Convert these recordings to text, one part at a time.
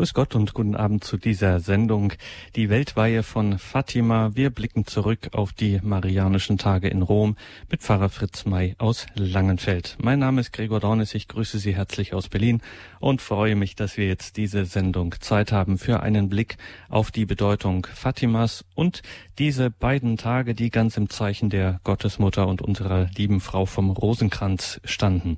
Grüß Gott und guten Abend zu dieser Sendung. Die Weltweihe von Fatima. Wir blicken zurück auf die Marianischen Tage in Rom mit Pfarrer Fritz May aus Langenfeld. Mein Name ist Gregor Dornis. Ich grüße Sie herzlich aus Berlin und freue mich, dass wir jetzt diese Sendung Zeit haben für einen Blick auf die Bedeutung Fatimas und diese beiden Tage, die ganz im Zeichen der Gottesmutter und unserer lieben Frau vom Rosenkranz standen.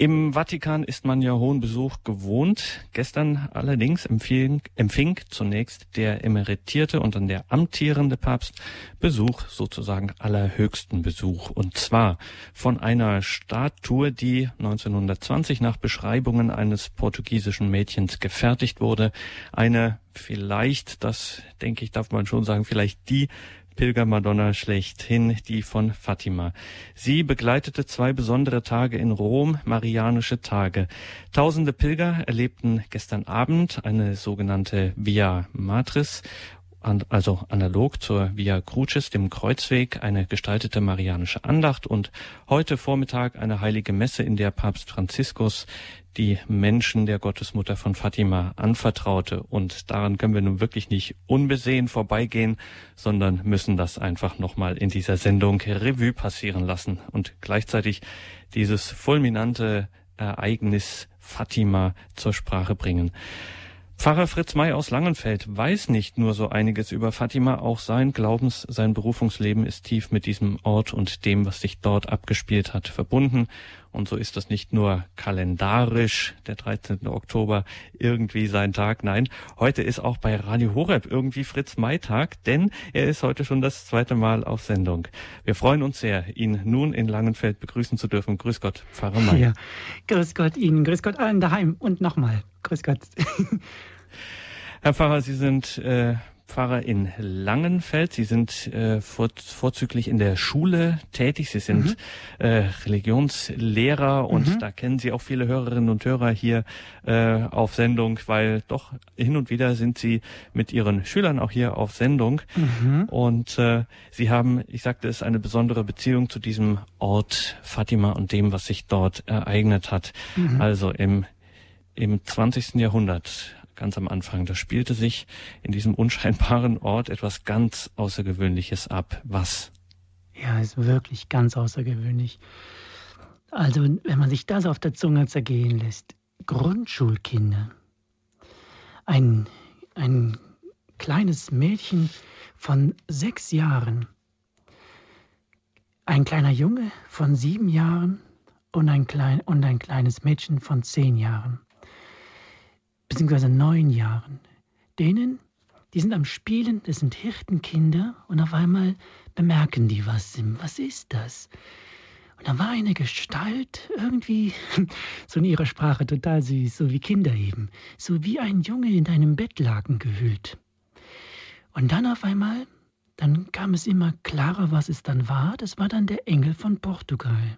Im Vatikan ist man ja hohen Besuch gewohnt. Gestern allerdings empfing, empfing zunächst der emeritierte und dann der amtierende Papst Besuch, sozusagen allerhöchsten Besuch. Und zwar von einer Statue, die 1920 nach Beschreibungen eines portugiesischen Mädchens gefertigt wurde. Eine vielleicht, das denke ich, darf man schon sagen, vielleicht die Pilgermadonna schlechthin, die von Fatima. Sie begleitete zwei besondere Tage in Rom, Marianische Tage. Tausende Pilger erlebten gestern Abend eine sogenannte Via Matris also analog zur Via Crucis, dem Kreuzweg, eine gestaltete marianische Andacht und heute Vormittag eine heilige Messe, in der Papst Franziskus die Menschen der Gottesmutter von Fatima anvertraute. Und daran können wir nun wirklich nicht unbesehen vorbeigehen, sondern müssen das einfach nochmal in dieser Sendung Revue passieren lassen und gleichzeitig dieses fulminante Ereignis Fatima zur Sprache bringen. Pfarrer Fritz May aus Langenfeld weiß nicht nur so einiges über Fatima, auch sein Glaubens, sein Berufungsleben ist tief mit diesem Ort und dem, was sich dort abgespielt hat, verbunden. Und so ist das nicht nur kalendarisch, der 13. Oktober, irgendwie sein Tag. Nein, heute ist auch bei Radio Horeb irgendwie Fritz May Tag, denn er ist heute schon das zweite Mal auf Sendung. Wir freuen uns sehr, ihn nun in Langenfeld begrüßen zu dürfen. Grüß Gott, Pfarrer May. Ja, grüß Gott Ihnen, grüß Gott allen daheim und nochmal. Grüß Gott. Herr Pfarrer, Sie sind äh, Pfarrer in Langenfeld. Sie sind äh, vor, vorzüglich in der Schule tätig. Sie sind mhm. äh, Religionslehrer und mhm. da kennen Sie auch viele Hörerinnen und Hörer hier äh, auf Sendung, weil doch hin und wieder sind Sie mit Ihren Schülern auch hier auf Sendung. Mhm. Und äh, Sie haben, ich sagte es, eine besondere Beziehung zu diesem Ort Fatima und dem, was sich dort ereignet hat. Mhm. Also im im 20. Jahrhundert ganz am Anfang. Da spielte sich in diesem unscheinbaren Ort etwas ganz Außergewöhnliches ab. Was? Ja, ist wirklich ganz außergewöhnlich. Also, wenn man sich das auf der Zunge zergehen lässt, Grundschulkinder. Ein, ein kleines Mädchen von sechs Jahren, ein kleiner Junge von sieben Jahren und ein, klein, und ein kleines Mädchen von zehn Jahren beziehungsweise neun Jahren. Denen, die sind am Spielen, das sind Hirtenkinder und auf einmal bemerken die was. Was ist das? Und da war eine Gestalt irgendwie, so in ihrer Sprache total süß, so wie Kinder eben, so wie ein Junge in deinem Bettlaken gehüllt. Und dann auf einmal, dann kam es immer klarer, was es dann war, das war dann der Engel von Portugal.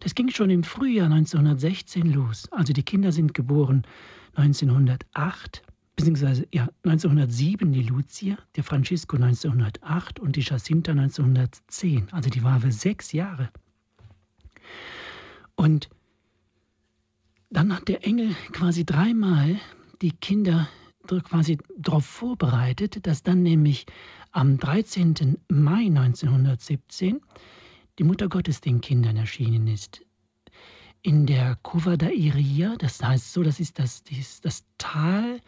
Das ging schon im Frühjahr 1916 los. Also die Kinder sind geboren 1908, beziehungsweise ja, 1907 die Lucia, der Francisco 1908 und die Jacinta 1910. Also die war für sechs Jahre. Und dann hat der Engel quasi dreimal die Kinder quasi darauf vorbereitet, dass dann nämlich am 13. Mai 1917 die Mutter Gottes den Kindern erschienen ist. In der Kuva da Iria, das heißt so, das ist das, das, das Tal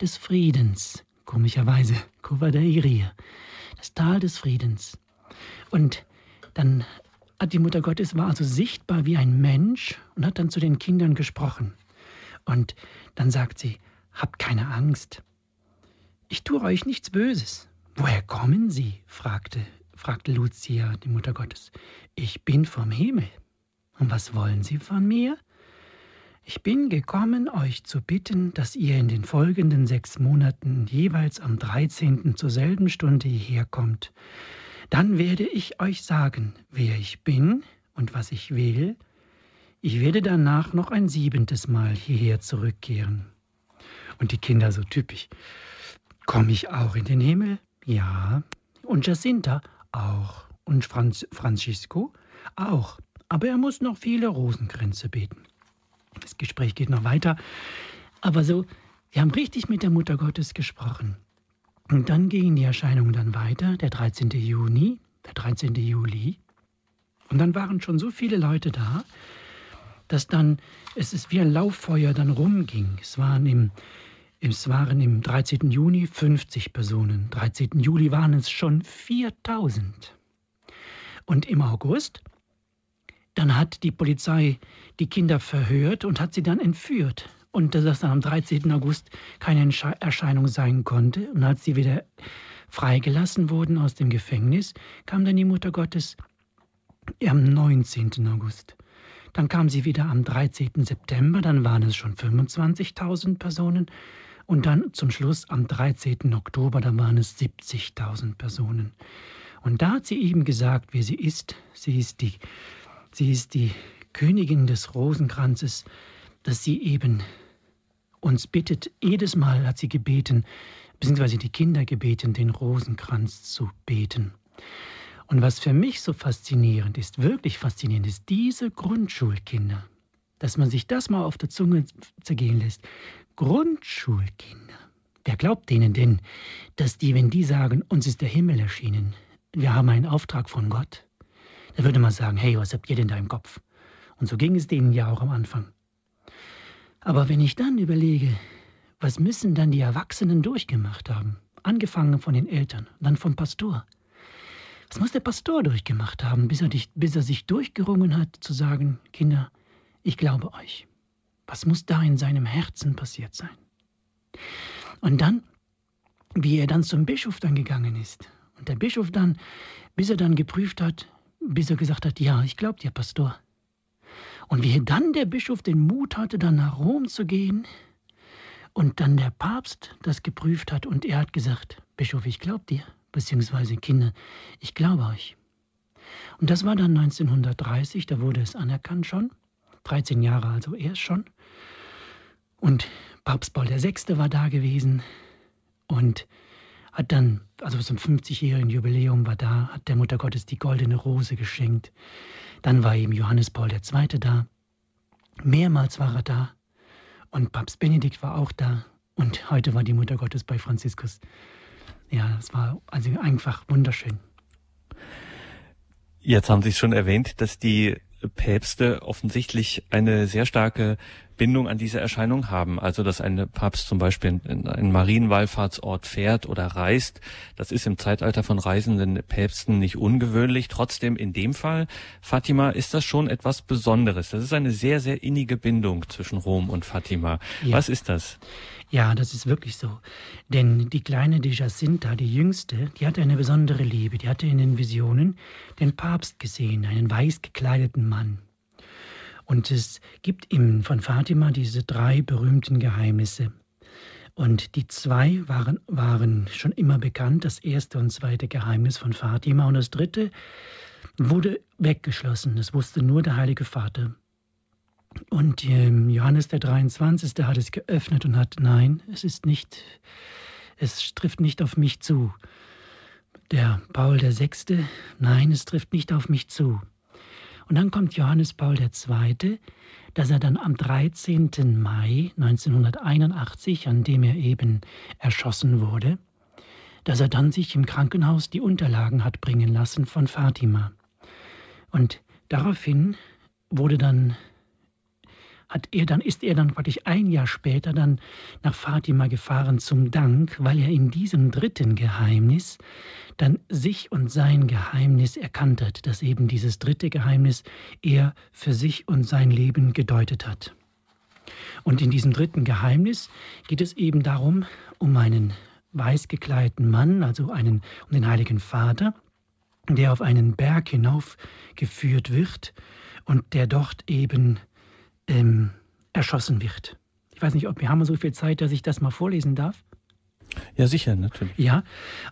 des Friedens, komischerweise, Kuva da Iria, das Tal des Friedens. Und dann hat die Mutter Gottes war also sichtbar wie ein Mensch und hat dann zu den Kindern gesprochen. Und dann sagt sie, habt keine Angst. Ich tue euch nichts Böses. Woher kommen Sie? fragte fragte Lucia, die Mutter Gottes. Ich bin vom Himmel. Und was wollen Sie von mir? Ich bin gekommen, euch zu bitten, dass ihr in den folgenden sechs Monaten jeweils am 13. zur selben Stunde hierher kommt. Dann werde ich euch sagen, wer ich bin und was ich will. Ich werde danach noch ein siebentes Mal hierher zurückkehren. Und die Kinder so typisch. Komme ich auch in den Himmel? Ja. Und Jacinta? Auch. Und Franz, Francisco? Auch. Aber er muss noch viele Rosenkränze beten. Das Gespräch geht noch weiter. Aber so, sie haben richtig mit der Mutter Gottes gesprochen. Und dann gingen die Erscheinungen dann weiter, der 13. Juni, der 13. Juli. Und dann waren schon so viele Leute da, dass dann, es ist wie ein Lauffeuer dann rumging. Es waren im, es waren im 13. Juni 50 Personen, 13. Juli waren es schon 4000. Und im August, dann hat die Polizei die Kinder verhört und hat sie dann entführt und dass das dann am 13. August keine Erscheinung sein konnte. Und als sie wieder freigelassen wurden aus dem Gefängnis, kam dann die Mutter Gottes am 19. August. Dann kam sie wieder am 13. September, dann waren es schon 25.000 Personen. Und dann zum Schluss am 13. Oktober, da waren es 70.000 Personen. Und da hat sie eben gesagt, wer sie ist. Sie ist die, sie ist die Königin des Rosenkranzes, dass sie eben uns bittet, jedes Mal hat sie gebeten, beziehungsweise die Kinder gebeten, den Rosenkranz zu beten. Und was für mich so faszinierend ist, wirklich faszinierend ist, diese Grundschulkinder, dass man sich das mal auf der Zunge zergehen lässt. Grundschulkinder. Wer glaubt denen denn, dass die, wenn die sagen, uns ist der Himmel erschienen, wir haben einen Auftrag von Gott, da würde man sagen, hey, was habt ihr denn da im Kopf? Und so ging es denen ja auch am Anfang. Aber wenn ich dann überlege, was müssen dann die Erwachsenen durchgemacht haben, angefangen von den Eltern, dann vom Pastor. Was muss der Pastor durchgemacht haben, bis er, dich, bis er sich durchgerungen hat zu sagen, Kinder, ich glaube euch. Was muss da in seinem Herzen passiert sein? Und dann, wie er dann zum Bischof dann gegangen ist. Und der Bischof dann, bis er dann geprüft hat, bis er gesagt hat, ja, ich glaube dir, Pastor. Und wie dann der Bischof den Mut hatte, dann nach Rom zu gehen und dann der Papst das geprüft hat und er hat gesagt, Bischof, ich glaube dir, beziehungsweise Kinder, ich glaube euch. Und das war dann 1930, da wurde es anerkannt schon, 13 Jahre also erst schon. Und Papst Paul VI. war da gewesen und hat dann, also zum 50-jährigen Jubiläum war da, hat der Mutter Gottes die goldene Rose geschenkt. Dann war eben Johannes Paul II. da. Mehrmals war er da. Und Papst Benedikt war auch da. Und heute war die Mutter Gottes bei Franziskus. Ja, das war also einfach wunderschön. Jetzt haben Sie schon erwähnt, dass die Päpste offensichtlich eine sehr starke Bindung an diese Erscheinung haben. Also dass ein Papst zum Beispiel in einen Marienwallfahrtsort fährt oder reist, das ist im Zeitalter von reisenden Päpsten nicht ungewöhnlich. Trotzdem in dem Fall, Fatima, ist das schon etwas Besonderes. Das ist eine sehr, sehr innige Bindung zwischen Rom und Fatima. Ja. Was ist das? Ja, das ist wirklich so. Denn die kleine De Jacinta, die jüngste, die hatte eine besondere Liebe. Die hatte in den Visionen den Papst gesehen, einen weiß gekleideten Mann. Und es gibt ihm von Fatima diese drei berühmten Geheimnisse. Und die zwei waren, waren schon immer bekannt, das erste und zweite Geheimnis von Fatima. Und das dritte wurde weggeschlossen. Das wusste nur der Heilige Vater. Und ähm, Johannes der 23. hat es geöffnet und hat, nein, es ist nicht, es trifft nicht auf mich zu. Der Paul der Sechste, nein, es trifft nicht auf mich zu. Und dann kommt Johannes Paul II., dass er dann am 13. Mai 1981, an dem er eben erschossen wurde, dass er dann sich im Krankenhaus die Unterlagen hat bringen lassen von Fatima. Und daraufhin wurde dann hat er dann, ist er dann praktisch ein Jahr später dann nach Fatima gefahren zum Dank, weil er in diesem dritten Geheimnis dann sich und sein Geheimnis erkannt hat, dass eben dieses dritte Geheimnis er für sich und sein Leben gedeutet hat. Und in diesem dritten Geheimnis geht es eben darum, um einen weiß gekleideten Mann, also einen, um den Heiligen Vater, der auf einen Berg hinaufgeführt wird und der dort eben ähm, erschossen wird. Ich weiß nicht, ob wir haben so viel Zeit, dass ich das mal vorlesen darf. Ja, sicher, natürlich. Ja,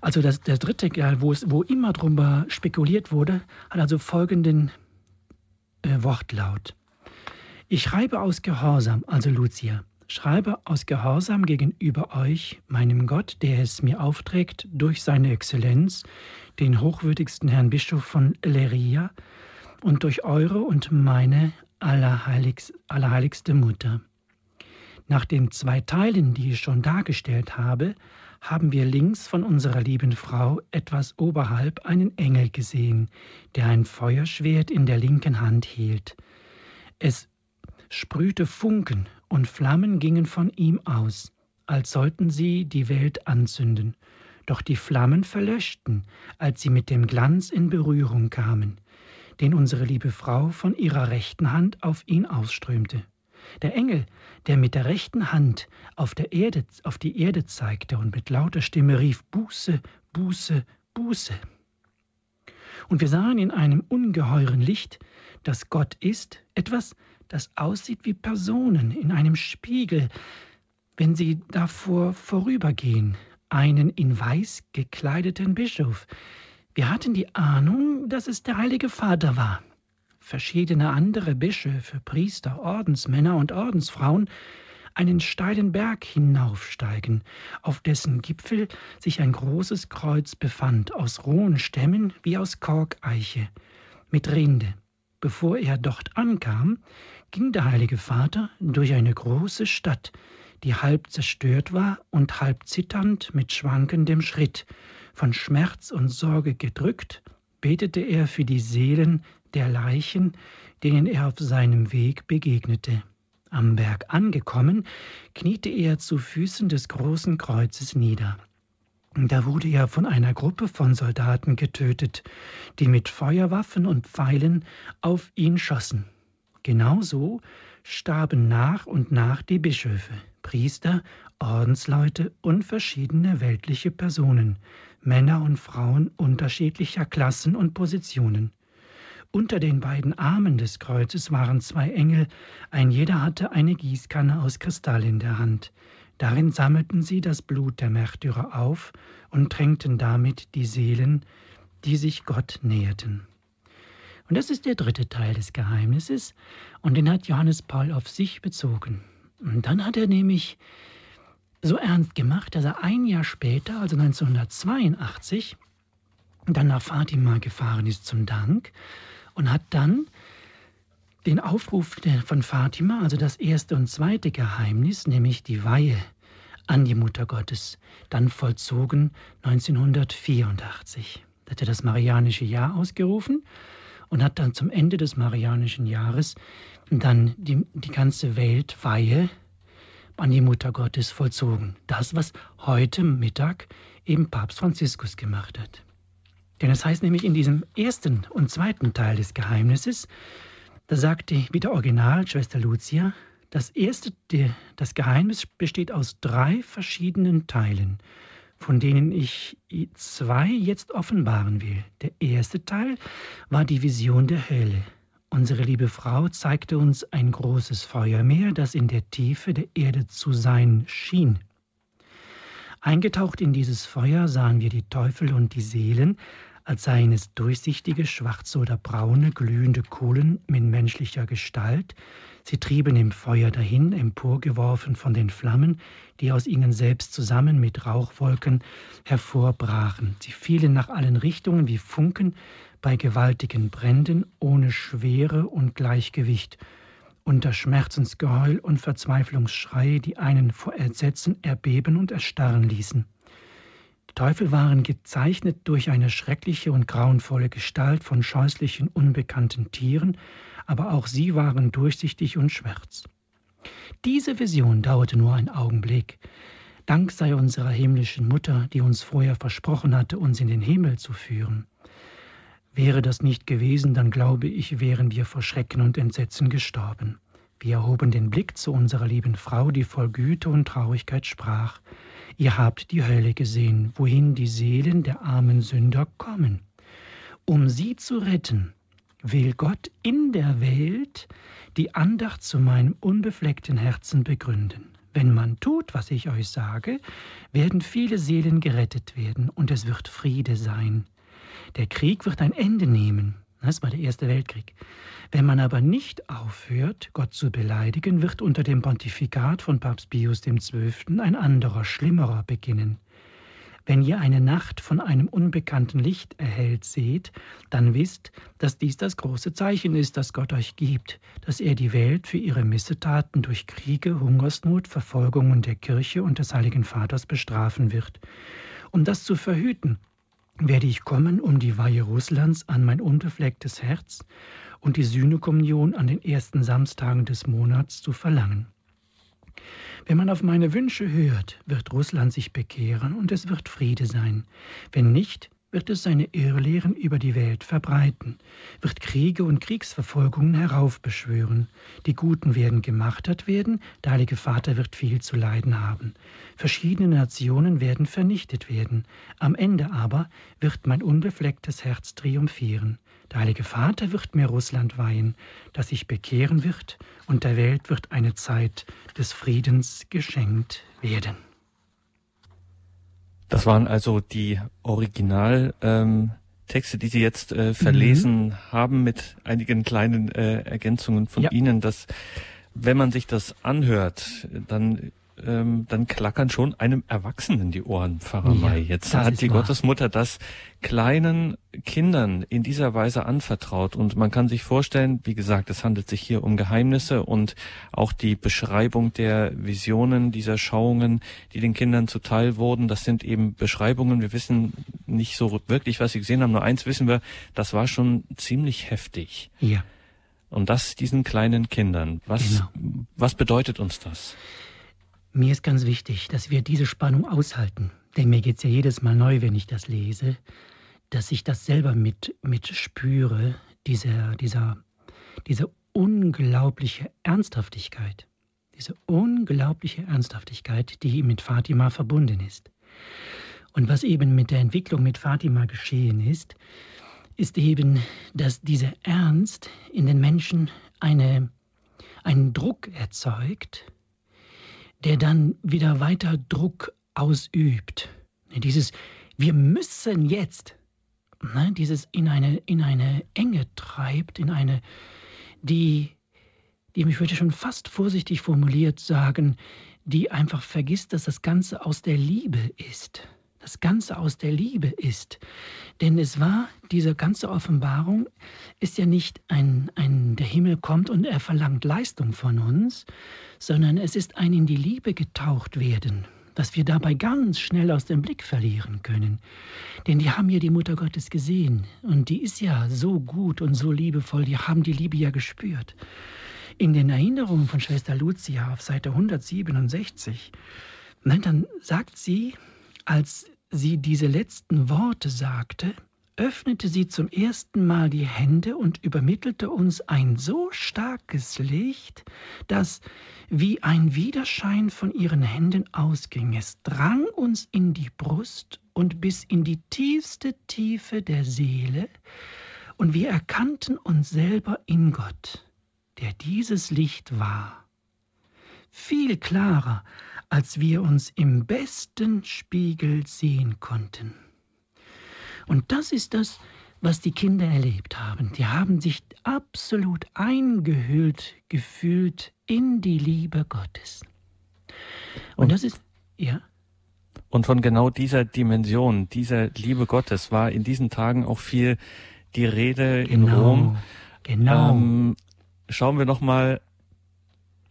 also das, der dritte, wo, es, wo immer drüber spekuliert wurde, hat also folgenden äh, Wortlaut. Ich schreibe aus Gehorsam, also Lucia, schreibe aus Gehorsam gegenüber euch, meinem Gott, der es mir aufträgt, durch seine Exzellenz, den hochwürdigsten Herrn Bischof von Leria, und durch eure und meine allerheiligste Mutter, Nach den zwei Teilen, die ich schon dargestellt habe, haben wir links von unserer lieben Frau etwas oberhalb einen Engel gesehen, der ein Feuerschwert in der linken Hand hielt. Es sprühte Funken und Flammen gingen von ihm aus, als sollten sie die Welt anzünden. Doch die Flammen verlöschten, als sie mit dem Glanz in Berührung kamen, den unsere liebe Frau von ihrer rechten Hand auf ihn ausströmte. Der Engel, der mit der rechten Hand auf, der Erde, auf die Erde zeigte und mit lauter Stimme rief Buße, Buße, Buße. Und wir sahen in einem ungeheuren Licht, dass Gott ist, etwas, das aussieht wie Personen in einem Spiegel, wenn sie davor vorübergehen, einen in weiß gekleideten Bischof. Wir hatten die Ahnung, dass es der Heilige Vater war verschiedene andere Bischöfe, Priester, Ordensmänner und Ordensfrauen einen steilen Berg hinaufsteigen, auf dessen Gipfel sich ein großes Kreuz befand, aus rohen Stämmen wie aus Korkeiche, mit Rinde. Bevor er dort ankam, ging der Heilige Vater durch eine große Stadt, die halb zerstört war und halb zitternd mit schwankendem Schritt, von Schmerz und Sorge gedrückt, betete er für die Seelen der Leichen, denen er auf seinem Weg begegnete. Am Berg angekommen, kniete er zu Füßen des großen Kreuzes nieder. Da wurde er von einer Gruppe von Soldaten getötet, die mit Feuerwaffen und Pfeilen auf ihn schossen. Genauso starben nach und nach die Bischöfe, Priester, Ordensleute und verschiedene weltliche Personen, Männer und Frauen unterschiedlicher Klassen und Positionen. Unter den beiden Armen des Kreuzes waren zwei Engel, ein jeder hatte eine Gießkanne aus Kristall in der Hand. Darin sammelten sie das Blut der Märtyrer auf und tränkten damit die Seelen, die sich Gott näherten. Und das ist der dritte Teil des Geheimnisses, und den hat Johannes Paul auf sich bezogen. Und dann hat er nämlich so ernst gemacht, dass er ein Jahr später, also 1982, dann nach Fatima gefahren ist zum Dank und hat dann den Aufruf von Fatima, also das erste und zweite Geheimnis, nämlich die Weihe an die Mutter Gottes, dann vollzogen 1984. Da hat er das Marianische Jahr ausgerufen und hat dann zum Ende des Marianischen Jahres dann die, die ganze Weltweihe an die Mutter Gottes vollzogen. Das, was heute Mittag eben Papst Franziskus gemacht hat. Denn es heißt nämlich in diesem ersten und zweiten Teil des Geheimnisses, da sagt die wieder Original Schwester Lucia, das erste, das Geheimnis besteht aus drei verschiedenen Teilen, von denen ich zwei jetzt offenbaren will. Der erste Teil war die Vision der Hölle. Unsere liebe Frau zeigte uns ein großes Feuermeer, das in der Tiefe der Erde zu sein schien. Eingetaucht in dieses Feuer sahen wir die Teufel und die Seelen, als seien es durchsichtige, schwarze oder braune, glühende Kohlen mit menschlicher Gestalt. Sie trieben im Feuer dahin, emporgeworfen von den Flammen, die aus ihnen selbst zusammen mit Rauchwolken hervorbrachen. Sie fielen nach allen Richtungen wie Funken bei gewaltigen Bränden, ohne Schwere und Gleichgewicht, unter Schmerzensgeheul und Verzweiflungsschreie, die einen vor Entsetzen erbeben und erstarren ließen. Die Teufel waren gezeichnet durch eine schreckliche und grauenvolle Gestalt von scheußlichen, unbekannten Tieren, aber auch sie waren durchsichtig und schwärz. Diese Vision dauerte nur einen Augenblick. Dank sei unserer himmlischen Mutter, die uns vorher versprochen hatte, uns in den Himmel zu führen. Wäre das nicht gewesen, dann glaube ich, wären wir vor Schrecken und Entsetzen gestorben. Wir erhoben den Blick zu unserer lieben Frau, die voll Güte und Traurigkeit sprach. Ihr habt die Hölle gesehen, wohin die Seelen der armen Sünder kommen. Um sie zu retten, will Gott in der Welt die Andacht zu meinem unbefleckten Herzen begründen. Wenn man tut, was ich euch sage, werden viele Seelen gerettet werden und es wird Friede sein. Der Krieg wird ein Ende nehmen. Das war der Erste Weltkrieg. Wenn man aber nicht aufhört, Gott zu beleidigen, wird unter dem Pontifikat von Papst Pius XII. ein anderer, schlimmerer beginnen. Wenn ihr eine Nacht von einem unbekannten Licht erhellt seht, dann wisst, dass dies das große Zeichen ist, das Gott euch gibt, dass er die Welt für ihre Missetaten durch Kriege, Hungersnot, Verfolgungen der Kirche und des Heiligen Vaters bestrafen wird. Um das zu verhüten, werde ich kommen, um die Weihe Russlands an mein unbeflecktes Herz und die Sühnekommunion an den ersten Samstagen des Monats zu verlangen. Wenn man auf meine Wünsche hört, wird Russland sich bekehren und es wird Friede sein. Wenn nicht, wird es seine Irrlehren über die Welt verbreiten, wird Kriege und Kriegsverfolgungen heraufbeschwören. Die Guten werden gemartert werden, der Heilige Vater wird viel zu leiden haben. Verschiedene Nationen werden vernichtet werden. Am Ende aber wird mein unbeflecktes Herz triumphieren. Der Heilige Vater wird mir Russland weihen, das sich bekehren wird, und der Welt wird eine Zeit des Friedens geschenkt werden. Das waren also die Originaltexte, ähm, die Sie jetzt äh, verlesen mhm. haben mit einigen kleinen äh, Ergänzungen von ja. Ihnen, dass wenn man sich das anhört, dann ähm, dann klackern schon einem Erwachsenen die Ohren, Pfarrer ja, May. Jetzt hat die wahr. Gottesmutter das kleinen Kindern in dieser Weise anvertraut und man kann sich vorstellen, wie gesagt, es handelt sich hier um Geheimnisse und auch die Beschreibung der Visionen dieser Schauungen, die den Kindern zuteil wurden, das sind eben Beschreibungen. Wir wissen nicht so wirklich, was sie gesehen haben. Nur eins wissen wir, das war schon ziemlich heftig. Ja. Und das diesen kleinen Kindern. Was, genau. was bedeutet uns das? Mir ist ganz wichtig, dass wir diese Spannung aushalten. Denn mir geht es ja jedes Mal neu, wenn ich das lese, dass ich das selber mit, mit spüre, dieser, dieser, diese unglaubliche Ernsthaftigkeit. Diese unglaubliche Ernsthaftigkeit, die mit Fatima verbunden ist. Und was eben mit der Entwicklung mit Fatima geschehen ist, ist eben, dass dieser Ernst in den Menschen eine, einen Druck erzeugt, der dann wieder weiter Druck ausübt. Dieses Wir müssen jetzt, ne, dieses in eine, in eine Enge treibt, in eine, die, die, ich würde schon fast vorsichtig formuliert sagen, die einfach vergisst, dass das Ganze aus der Liebe ist das Ganze aus der Liebe ist. Denn es war, diese ganze Offenbarung ist ja nicht ein, ein, der Himmel kommt und er verlangt Leistung von uns, sondern es ist ein in die Liebe getaucht werden, dass wir dabei ganz schnell aus dem Blick verlieren können. Denn die haben ja die Mutter Gottes gesehen und die ist ja so gut und so liebevoll, die haben die Liebe ja gespürt. In den Erinnerungen von Schwester Lucia auf Seite 167, dann sagt sie, als sie diese letzten Worte sagte, öffnete sie zum ersten Mal die Hände und übermittelte uns ein so starkes Licht, dass wie ein Widerschein von ihren Händen ausging. Es drang uns in die Brust und bis in die tiefste Tiefe der Seele, und wir erkannten uns selber in Gott, der dieses Licht war. Viel klarer als wir uns im besten Spiegel sehen konnten. Und das ist das, was die Kinder erlebt haben. Die haben sich absolut eingehüllt gefühlt in die Liebe Gottes. Und, Und das ist, ja. Und von genau dieser Dimension, dieser Liebe Gottes war in diesen Tagen auch viel die Rede genau, in Rom. Genau. Ähm, schauen wir noch mal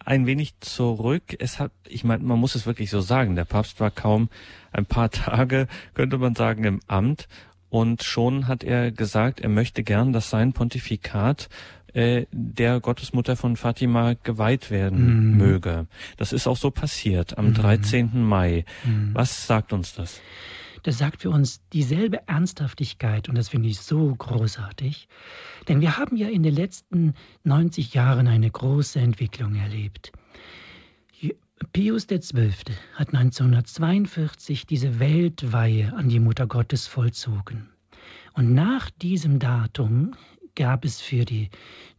ein wenig zurück. Es hat, ich meine, man muss es wirklich so sagen, der Papst war kaum ein paar Tage, könnte man sagen, im Amt und schon hat er gesagt, er möchte gern, dass sein Pontifikat äh, der Gottesmutter von Fatima geweiht werden mm. möge. Das ist auch so passiert am mm. 13. Mai. Mm. Was sagt uns das? Das sagt für uns dieselbe Ernsthaftigkeit und das finde ich so großartig. Denn wir haben ja in den letzten 90 Jahren eine große Entwicklung erlebt. Pius XII. hat 1942 diese Weltweihe an die Mutter Gottes vollzogen. Und nach diesem Datum gab es für die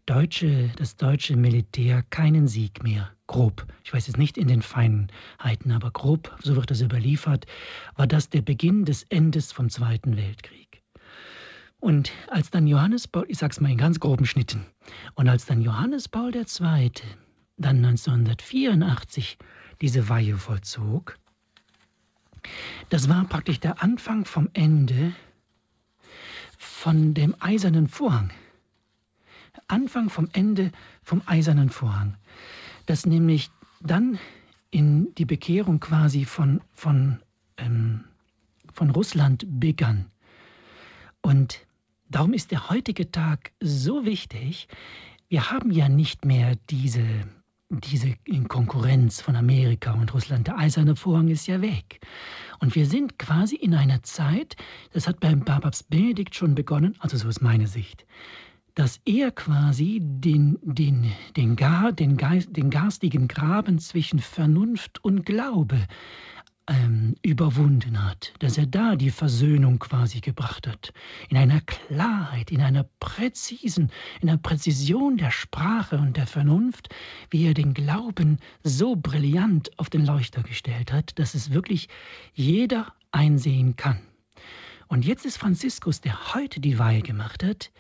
deutsche, das deutsche Militär keinen Sieg mehr. Grob. Ich weiß jetzt nicht in den Feinheiten, aber grob, so wird das überliefert, war das der Beginn des Endes vom Zweiten Weltkrieg. Und als dann Johannes Paul, ich sag's mal in ganz groben Schnitten, und als dann Johannes Paul II. dann 1984 diese Weihe vollzog, Das war praktisch der Anfang vom Ende von dem eisernen Vorhang. Anfang vom Ende vom eisernen Vorhang. Das nämlich dann in die Bekehrung quasi von, von, ähm, von Russland begann. Und darum ist der heutige Tag so wichtig. Wir haben ja nicht mehr diese diese Konkurrenz von Amerika und Russland. Der eiserne Vorhang ist ja weg. Und wir sind quasi in einer Zeit, das hat beim Papst Benedikt schon begonnen, also so ist meine Sicht, dass er quasi den, den, den, Gar, den, Geist, den garstigen Graben zwischen Vernunft und Glaube ähm, überwunden hat, dass er da die Versöhnung quasi gebracht hat, in einer Klarheit, in einer präzisen, in einer Präzision der Sprache und der Vernunft, wie er den Glauben so brillant auf den Leuchter gestellt hat, dass es wirklich jeder einsehen kann. Und jetzt ist Franziskus, der heute die Weihe gemacht hat,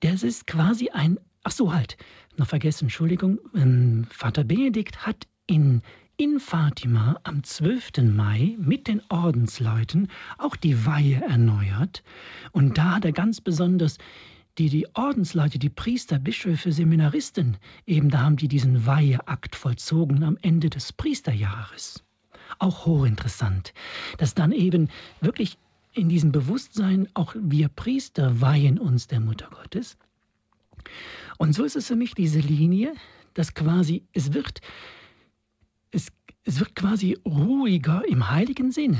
das ist quasi ein, ach so halt, noch vergessen, Entschuldigung, ähm, Vater Benedikt hat in in Fatima am 12. Mai mit den Ordensleuten auch die Weihe erneuert. Und da hat er ganz besonders die, die Ordensleute, die Priester, Bischöfe, Seminaristen, eben da haben die diesen Weiheakt vollzogen am Ende des Priesterjahres. Auch hochinteressant, dass dann eben wirklich in diesem Bewusstsein auch wir Priester weihen uns der Mutter Gottes. Und so ist es für mich diese Linie, dass quasi es wird es, es wird quasi ruhiger im heiligen Sinn,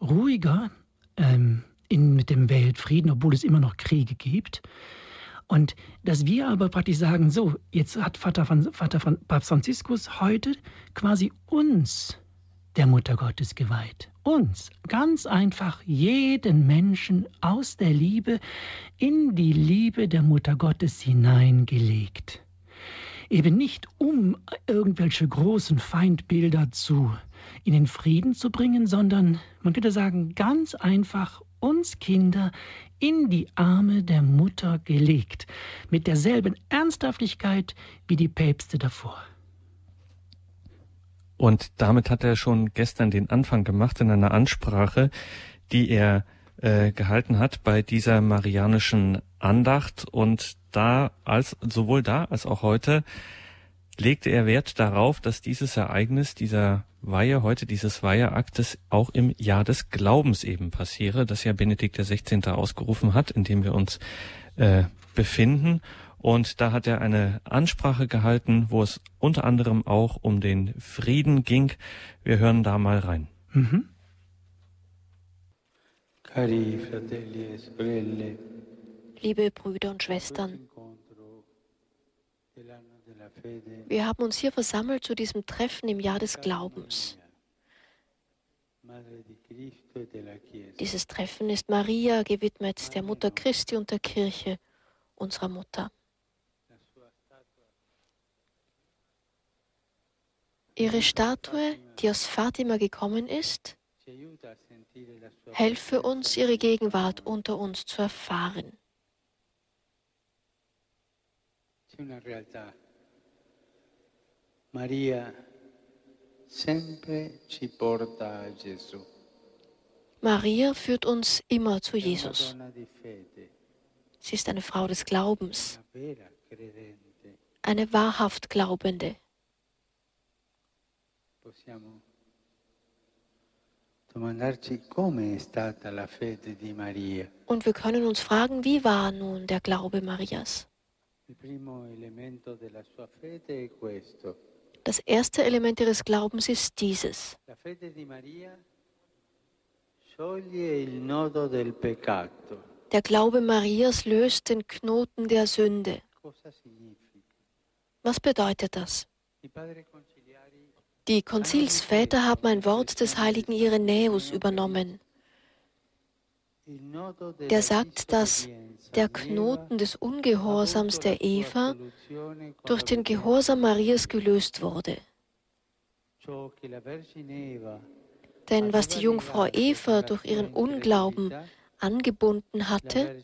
ruhiger ähm, in, mit dem Weltfrieden, obwohl es immer noch Kriege gibt. Und dass wir aber praktisch sagen, so, jetzt hat Vater, Vater Papst Franziskus heute quasi uns der Mutter Gottes geweiht. Uns, ganz einfach jeden Menschen aus der Liebe in die Liebe der Mutter Gottes hineingelegt eben nicht um irgendwelche großen Feindbilder zu in den Frieden zu bringen, sondern man könnte sagen, ganz einfach uns Kinder in die Arme der Mutter gelegt, mit derselben Ernsthaftigkeit wie die Päpste davor. Und damit hat er schon gestern den Anfang gemacht in einer Ansprache, die er äh, gehalten hat bei dieser marianischen Andacht und da als sowohl da als auch heute legte er Wert darauf, dass dieses Ereignis, dieser Weihe heute, dieses Weiheaktes auch im Jahr des Glaubens eben passiere, das ja Benedikt XVI. ausgerufen hat, in dem wir uns äh, befinden. Und da hat er eine Ansprache gehalten, wo es unter anderem auch um den Frieden ging. Wir hören da mal rein. Mhm. E liebe Brüder und Schwestern. Wir haben uns hier versammelt zu diesem Treffen im Jahr des Glaubens. Dieses Treffen ist Maria gewidmet, der Mutter Christi und der Kirche, unserer Mutter. Ihre Statue, die aus Fatima gekommen ist, helfe uns, ihre Gegenwart unter uns zu erfahren. Maria sempre ci porta a Gesù. Maria führt uns immer zu Jesus. Sie ist eine Frau des Glaubens, eine wahrhaft Glaubende. Und wir können uns fragen, wie war nun der Glaube Marias? Das erste Element ihres Glaubens ist dieses. Der Glaube Marias löst den Knoten der Sünde. Was bedeutet das? Die Konzilsväter haben ein Wort des heiligen Irenäus übernommen. Der sagt, dass der Knoten des Ungehorsams der Eva durch den Gehorsam Marias gelöst wurde. Denn was die Jungfrau Eva durch ihren Unglauben angebunden hatte,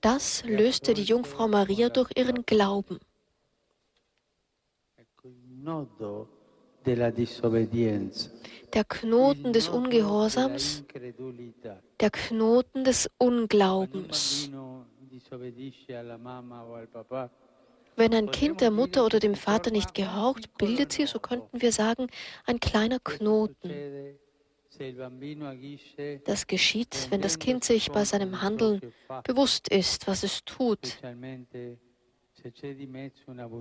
das löste die Jungfrau Maria durch ihren Glauben. Der Knoten des Ungehorsams, der Knoten des Unglaubens. Wenn ein Kind der Mutter oder dem Vater nicht gehorcht, bildet sie, so könnten wir sagen, ein kleiner Knoten. Das geschieht, wenn das Kind sich bei seinem Handeln bewusst ist, was es tut,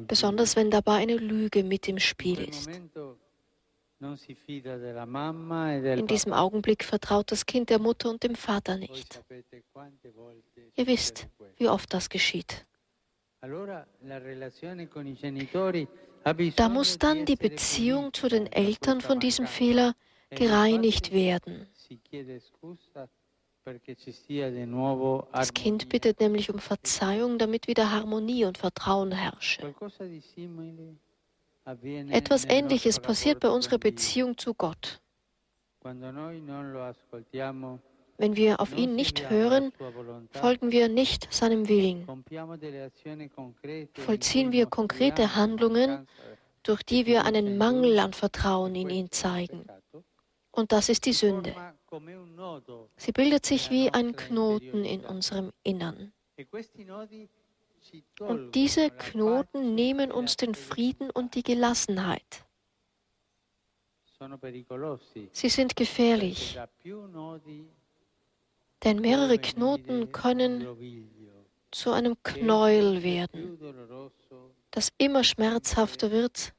besonders wenn dabei eine Lüge mit im Spiel ist. In diesem Augenblick vertraut das Kind der Mutter und dem Vater nicht. Ihr wisst, wie oft das geschieht. Da muss dann die Beziehung zu den Eltern von diesem Fehler gereinigt werden. Das Kind bittet nämlich um Verzeihung, damit wieder Harmonie und Vertrauen herrsche. Etwas Ähnliches passiert bei unserer Beziehung zu Gott. Wenn wir auf ihn nicht hören, folgen wir nicht seinem Willen. Vollziehen wir konkrete Handlungen, durch die wir einen Mangel an Vertrauen in ihn zeigen. Und das ist die Sünde. Sie bildet sich wie ein Knoten in unserem Innern. Und diese Knoten nehmen uns den Frieden und die Gelassenheit. Sie sind gefährlich, denn mehrere Knoten können zu einem Knäuel werden, das immer schmerzhafter wird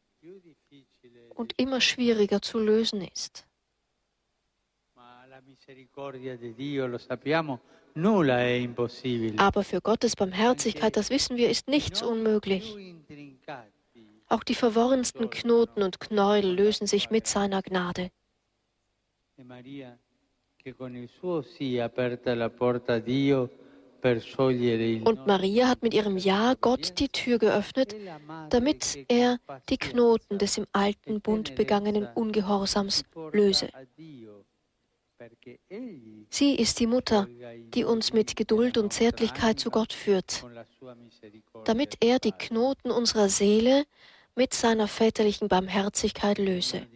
und immer schwieriger zu lösen ist. Aber für Gottes Barmherzigkeit, das wissen wir, ist nichts unmöglich. Auch die verworrensten Knoten und Knäuel lösen sich mit seiner Gnade. Und Maria hat mit ihrem Ja Gott die Tür geöffnet, damit er die Knoten des im alten Bund begangenen Ungehorsams löse. Sie ist die Mutter, die uns mit Geduld und Zärtlichkeit zu Gott führt, damit er die Knoten unserer Seele mit seiner väterlichen Barmherzigkeit löse.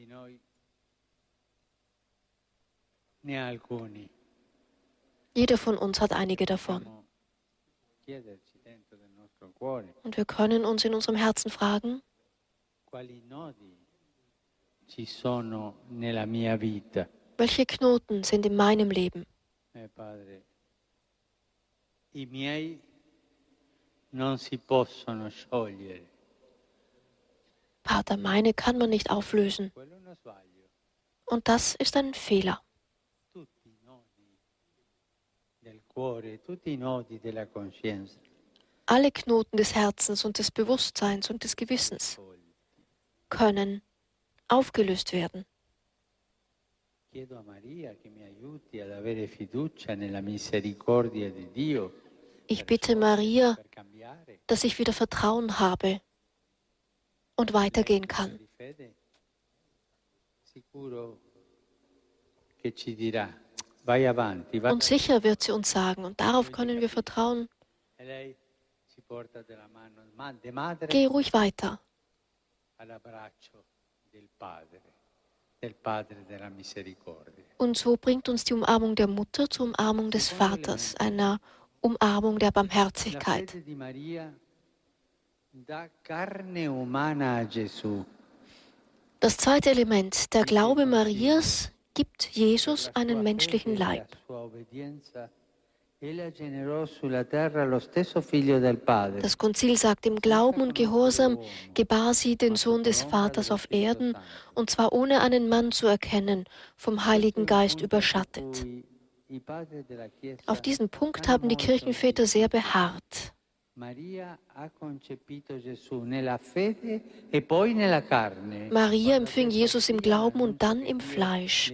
Jeder von uns hat einige davon. Und wir können uns in unserem Herzen fragen, welche Knoten sind in meinem Leben? Eh, Vater, meine kann man nicht auflösen. Und das ist ein Fehler. Alle Knoten des Herzens und des Bewusstseins und des Gewissens können aufgelöst werden. Ich bitte Maria, dass ich wieder Vertrauen habe und weitergehen kann. Und sicher wird sie uns sagen, und darauf können wir vertrauen, geh ruhig weiter. Und so bringt uns die Umarmung der Mutter zur Umarmung des Vaters, einer Umarmung der Barmherzigkeit. Das zweite Element, der Glaube Marias, gibt Jesus einen menschlichen Leib. Das Konzil sagt, im Glauben und Gehorsam gebar sie den Sohn des Vaters auf Erden, und zwar ohne einen Mann zu erkennen, vom Heiligen Geist überschattet. Auf diesen Punkt haben die Kirchenväter sehr beharrt. Maria empfing Jesus im Glauben und dann im Fleisch,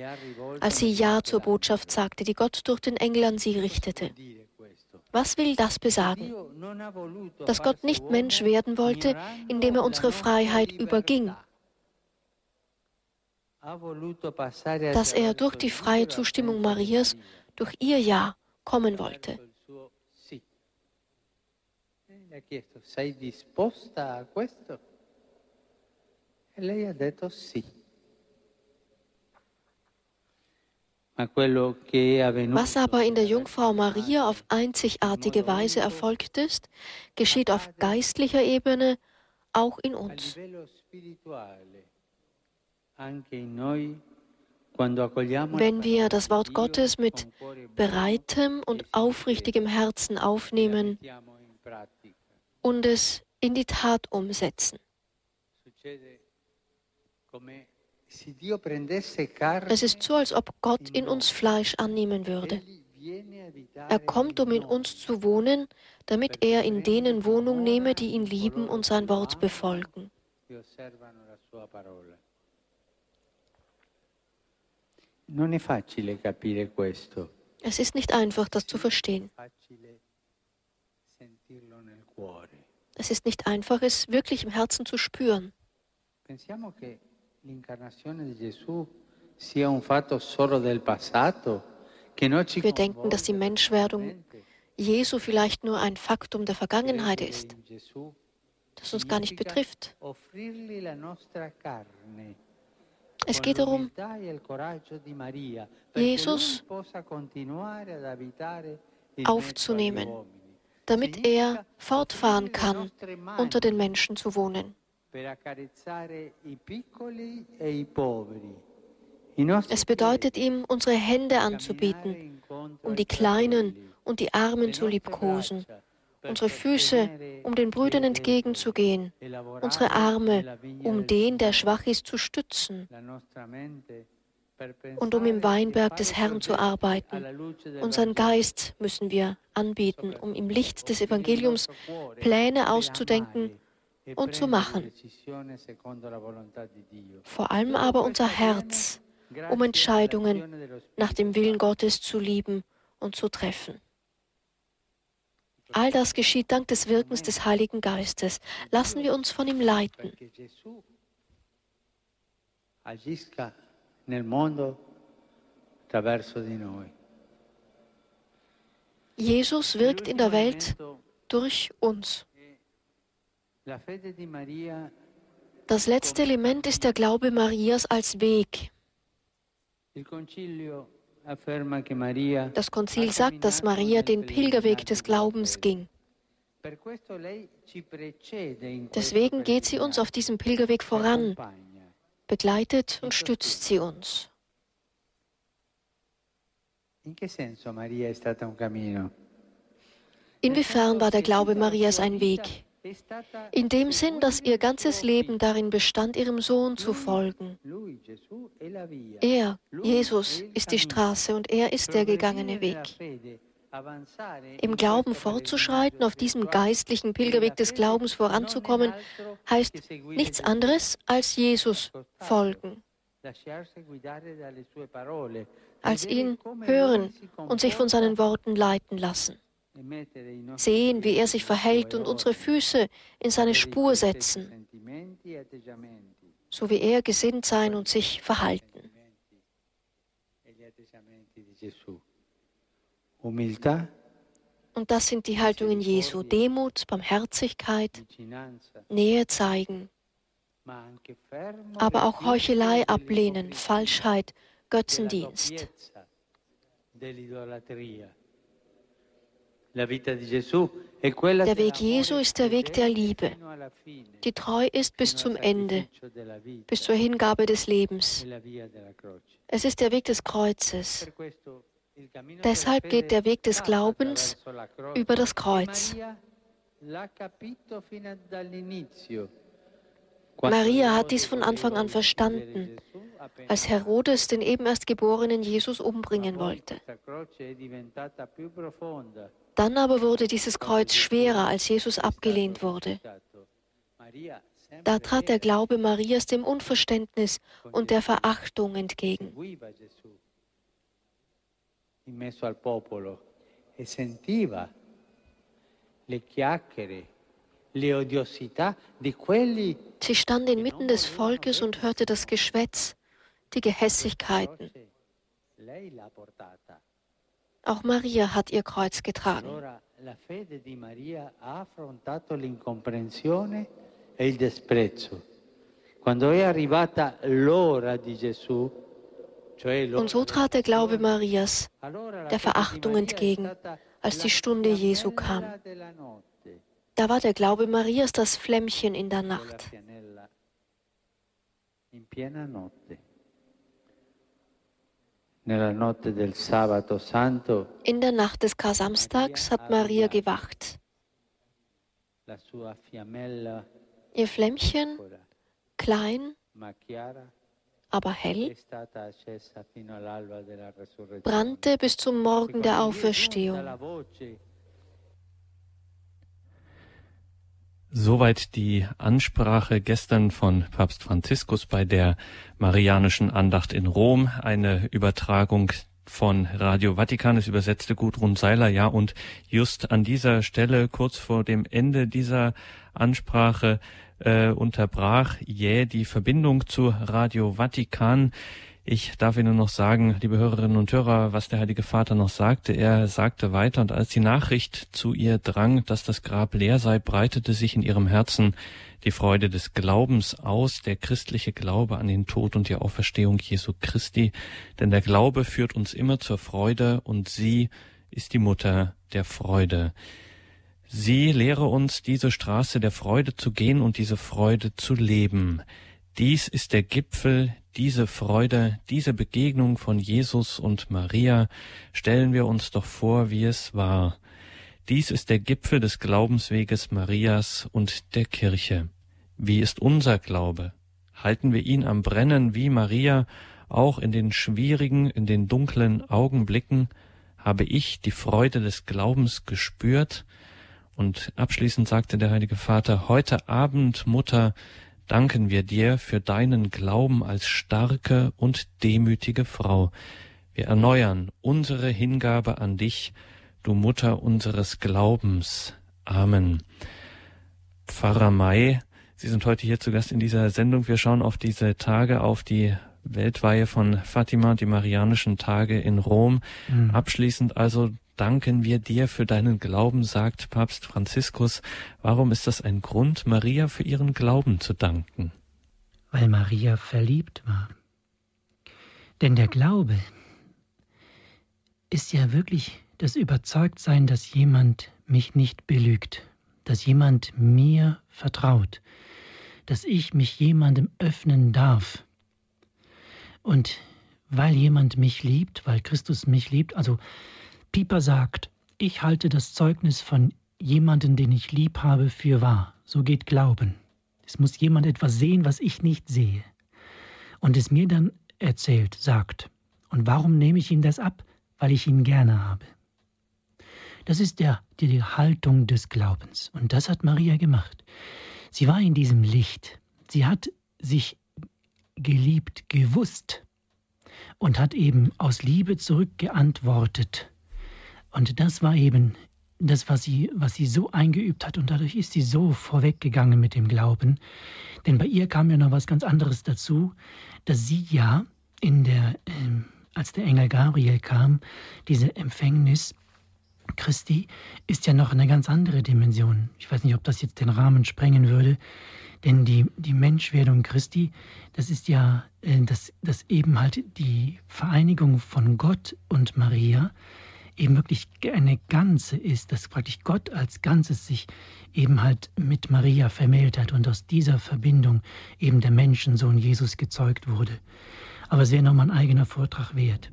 als sie Ja zur Botschaft sagte, die Gott durch den Engel an sie richtete. Was will das besagen? Dass Gott nicht Mensch werden wollte, indem er unsere Freiheit überging. Dass er durch die freie Zustimmung Marias, durch ihr Ja kommen wollte ha chiesto, sei disposta a questo? E lei ha detto sì. Was aber in der Jungfrau Maria auf einzigartige Weise erfolgt ist, geschieht auf geistlicher Ebene auch in uns. Wenn wir das Wort Gottes mit bereitem und aufrichtigem Herzen aufnehmen und es in die Tat umsetzen. Es ist so, als ob Gott in uns Fleisch annehmen würde. Er kommt, um in uns zu wohnen, damit er in denen Wohnung nehme, die ihn lieben und sein Wort befolgen. Es ist nicht einfach, das zu verstehen. Es ist nicht einfach, es wirklich im Herzen zu spüren. Wir denken, dass die Menschwerdung Jesu vielleicht nur ein Faktum der Vergangenheit ist, das uns gar nicht betrifft. Es geht darum, Jesus aufzunehmen, damit er fortfahren kann, unter den Menschen zu wohnen. Es bedeutet ihm, unsere Hände anzubieten, um die Kleinen und die Armen zu liebkosen, unsere Füße, um den Brüdern entgegenzugehen, unsere Arme, um den, der schwach ist, zu stützen und um im Weinberg des Herrn zu arbeiten. Unseren Geist müssen wir anbieten, um im Licht des Evangeliums Pläne auszudenken und zu machen. Vor allem aber unser Herz, um Entscheidungen nach dem Willen Gottes zu lieben und zu treffen. All das geschieht dank des Wirkens des Heiligen Geistes. Lassen wir uns von ihm leiten. Jesus wirkt in der Welt durch uns. Das letzte Element ist der Glaube Marias als Weg. Das Konzil sagt, dass Maria den Pilgerweg des Glaubens ging. Deswegen geht sie uns auf diesem Pilgerweg voran, begleitet und stützt sie uns. Inwiefern war der Glaube Marias ein Weg? In dem Sinn, dass ihr ganzes Leben darin bestand, ihrem Sohn zu folgen. Er, Jesus, ist die Straße und er ist der gegangene Weg. Im Glauben fortzuschreiten, auf diesem geistlichen Pilgerweg des Glaubens voranzukommen, heißt nichts anderes als Jesus folgen, als ihn hören und sich von seinen Worten leiten lassen. Sehen, wie er sich verhält und unsere Füße in seine Spur setzen, so wie er gesinnt sein und sich verhalten. Und das sind die Haltungen Jesu, Demut, Barmherzigkeit, Nähe zeigen, aber auch Heuchelei ablehnen, Falschheit, Götzendienst. Der Weg Jesu ist der Weg der Liebe. Die Treu ist bis zum Ende, bis zur Hingabe des Lebens. Es ist der Weg des Kreuzes. Deshalb geht der Weg des Glaubens über das Kreuz. Maria hat dies von Anfang an verstanden, als Herodes den eben erst geborenen Jesus umbringen wollte. Dann aber wurde dieses Kreuz schwerer, als Jesus abgelehnt wurde. Da trat der Glaube Marias dem Unverständnis und der Verachtung entgegen. Sie stand inmitten des Volkes und hörte das Geschwätz, die Gehässigkeiten. Auch Maria hat ihr Kreuz getragen. E. Quando è arrivata l'ora di Gesù, Und so trat der Glaube Marias der Verachtung entgegen, als die Stunde Jesu kam. Da war der Glaube Marias das Flämmchen in der Nacht. In der Nacht des Kar-Samstags hat Maria gewacht. Ihr Flämmchen, klein, aber hell, brannte bis zum Morgen der Auferstehung. Soweit die Ansprache gestern von Papst Franziskus bei der Marianischen Andacht in Rom, eine Übertragung von Radio Vatikan. Es übersetzte Gudrun Seiler, ja, und just an dieser Stelle, kurz vor dem Ende dieser Ansprache, äh, unterbrach jäh die Verbindung zu Radio Vatikan. Ich darf Ihnen noch sagen, liebe Hörerinnen und Hörer, was der Heilige Vater noch sagte. Er sagte weiter, und als die Nachricht zu ihr drang, dass das Grab leer sei, breitete sich in ihrem Herzen die Freude des Glaubens aus, der christliche Glaube an den Tod und die Auferstehung Jesu Christi. Denn der Glaube führt uns immer zur Freude und sie ist die Mutter der Freude. Sie lehre uns, diese Straße der Freude zu gehen und diese Freude zu leben. Dies ist der Gipfel, diese Freude, diese Begegnung von Jesus und Maria, stellen wir uns doch vor, wie es war. Dies ist der Gipfel des Glaubensweges Marias und der Kirche. Wie ist unser Glaube? Halten wir ihn am Brennen wie Maria, auch in den schwierigen, in den dunklen Augenblicken? Habe ich die Freude des Glaubens gespürt? Und abschließend sagte der Heilige Vater, heute Abend, Mutter, danken wir dir für deinen Glauben als starke und demütige Frau. Wir erneuern unsere Hingabe an dich, du Mutter unseres Glaubens. Amen. Pfarrer May, Sie sind heute hier zu Gast in dieser Sendung. Wir schauen auf diese Tage, auf die Weltweihe von Fatima, die Marianischen Tage in Rom. Mhm. Abschließend also danken wir dir für deinen Glauben, sagt Papst Franziskus. Warum ist das ein Grund, Maria für ihren Glauben zu danken? Weil Maria verliebt war. Denn der Glaube ist ja wirklich das Überzeugtsein, dass jemand mich nicht belügt, dass jemand mir vertraut, dass ich mich jemandem öffnen darf. Und weil jemand mich liebt, weil Christus mich liebt, also Pieper sagt, ich halte das Zeugnis von jemandem, den ich lieb habe, für wahr. So geht Glauben. Es muss jemand etwas sehen, was ich nicht sehe. Und es mir dann erzählt, sagt. Und warum nehme ich ihm das ab? Weil ich ihn gerne habe. Das ist der, die, die Haltung des Glaubens. Und das hat Maria gemacht. Sie war in diesem Licht. Sie hat sich geliebt, gewusst und hat eben aus Liebe zurückgeantwortet. Und das war eben das, was sie, was sie so eingeübt hat. Und dadurch ist sie so vorweggegangen mit dem Glauben. Denn bei ihr kam ja noch was ganz anderes dazu, dass sie ja in der, äh, als der Engel Gabriel kam, diese Empfängnis Christi ist ja noch eine ganz andere Dimension. Ich weiß nicht, ob das jetzt den Rahmen sprengen würde, denn die, die Menschwerdung Christi, das ist ja äh, das, das eben halt die Vereinigung von Gott und Maria, eben wirklich eine Ganze ist, dass praktisch Gott als Ganzes sich eben halt mit Maria vermählt hat und aus dieser Verbindung eben der Menschensohn Jesus gezeugt wurde. Aber es wäre nochmal ein eigener Vortrag wert.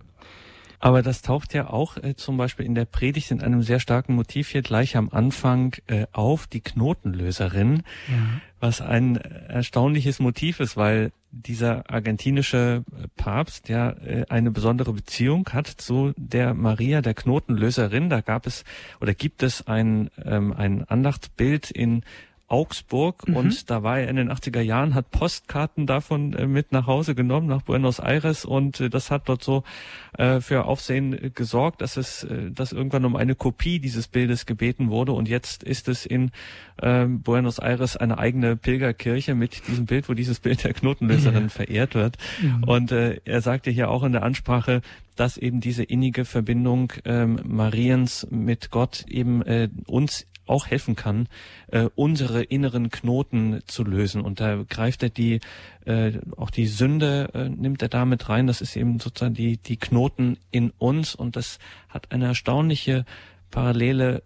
Aber das taucht ja auch äh, zum Beispiel in der Predigt in einem sehr starken Motiv hier gleich am Anfang äh, auf, die Knotenlöserin, ja. was ein erstaunliches Motiv ist, weil dieser argentinische Papst ja äh, eine besondere Beziehung hat zu der Maria, der Knotenlöserin. Da gab es oder gibt es ein, ähm, ein Andachtsbild in Augsburg mhm. und da war er in den 80er Jahren, hat Postkarten davon äh, mit nach Hause genommen, nach Buenos Aires und äh, das hat dort so äh, für Aufsehen gesorgt, dass es, äh, dass irgendwann um eine Kopie dieses Bildes gebeten wurde und jetzt ist es in äh, Buenos Aires eine eigene Pilgerkirche mit diesem Bild, wo dieses Bild der Knotenlöserin ja. verehrt wird. Mhm. Und äh, er sagte hier auch in der Ansprache, dass eben diese innige Verbindung ähm, Mariens mit Gott eben äh, uns auch helfen kann, äh, unsere inneren Knoten zu lösen. Und da greift er die, äh, auch die Sünde äh, nimmt er damit rein. Das ist eben sozusagen die, die Knoten in uns und das hat eine erstaunliche Parallele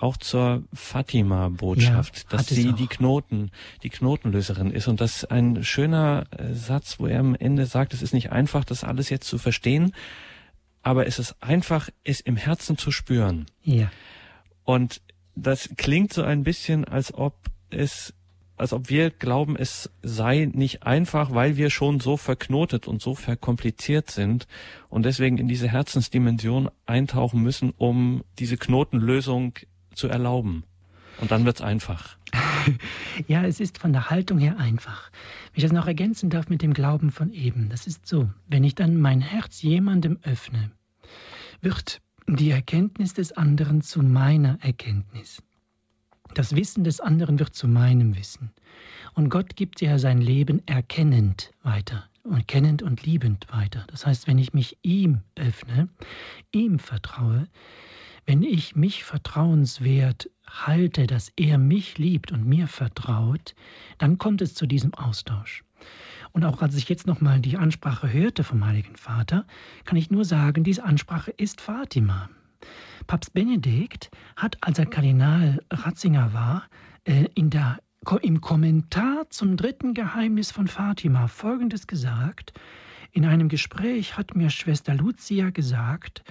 auch zur Fatima-Botschaft, ja, dass sie die Knoten, die Knotenlöserin ist. Und das ist ein schöner äh, Satz, wo er am Ende sagt, es ist nicht einfach, das alles jetzt zu verstehen, aber es ist einfach, es im Herzen zu spüren. Ja. Und das klingt so ein bisschen, als ob es, als ob wir glauben, es sei nicht einfach, weil wir schon so verknotet und so verkompliziert sind und deswegen in diese Herzensdimension eintauchen müssen, um diese Knotenlösung zu erlauben. Und dann wird's einfach. ja, es ist von der Haltung her einfach. Wenn ich das noch ergänzen darf mit dem Glauben von eben, das ist so, wenn ich dann mein Herz jemandem öffne, wird die Erkenntnis des anderen zu meiner Erkenntnis. Das Wissen des anderen wird zu meinem Wissen. Und Gott gibt ja sein Leben erkennend weiter und kennend und liebend weiter. Das heißt, wenn ich mich ihm öffne, ihm vertraue, wenn ich mich vertrauenswert halte, dass er mich liebt und mir vertraut, dann kommt es zu diesem Austausch. Und auch als ich jetzt nochmal die Ansprache hörte vom Heiligen Vater, kann ich nur sagen, diese Ansprache ist Fatima. Papst Benedikt hat, als er Kardinal Ratzinger war, äh, in der, im Kommentar zum dritten Geheimnis von Fatima Folgendes gesagt. In einem Gespräch hat mir Schwester Lucia gesagt,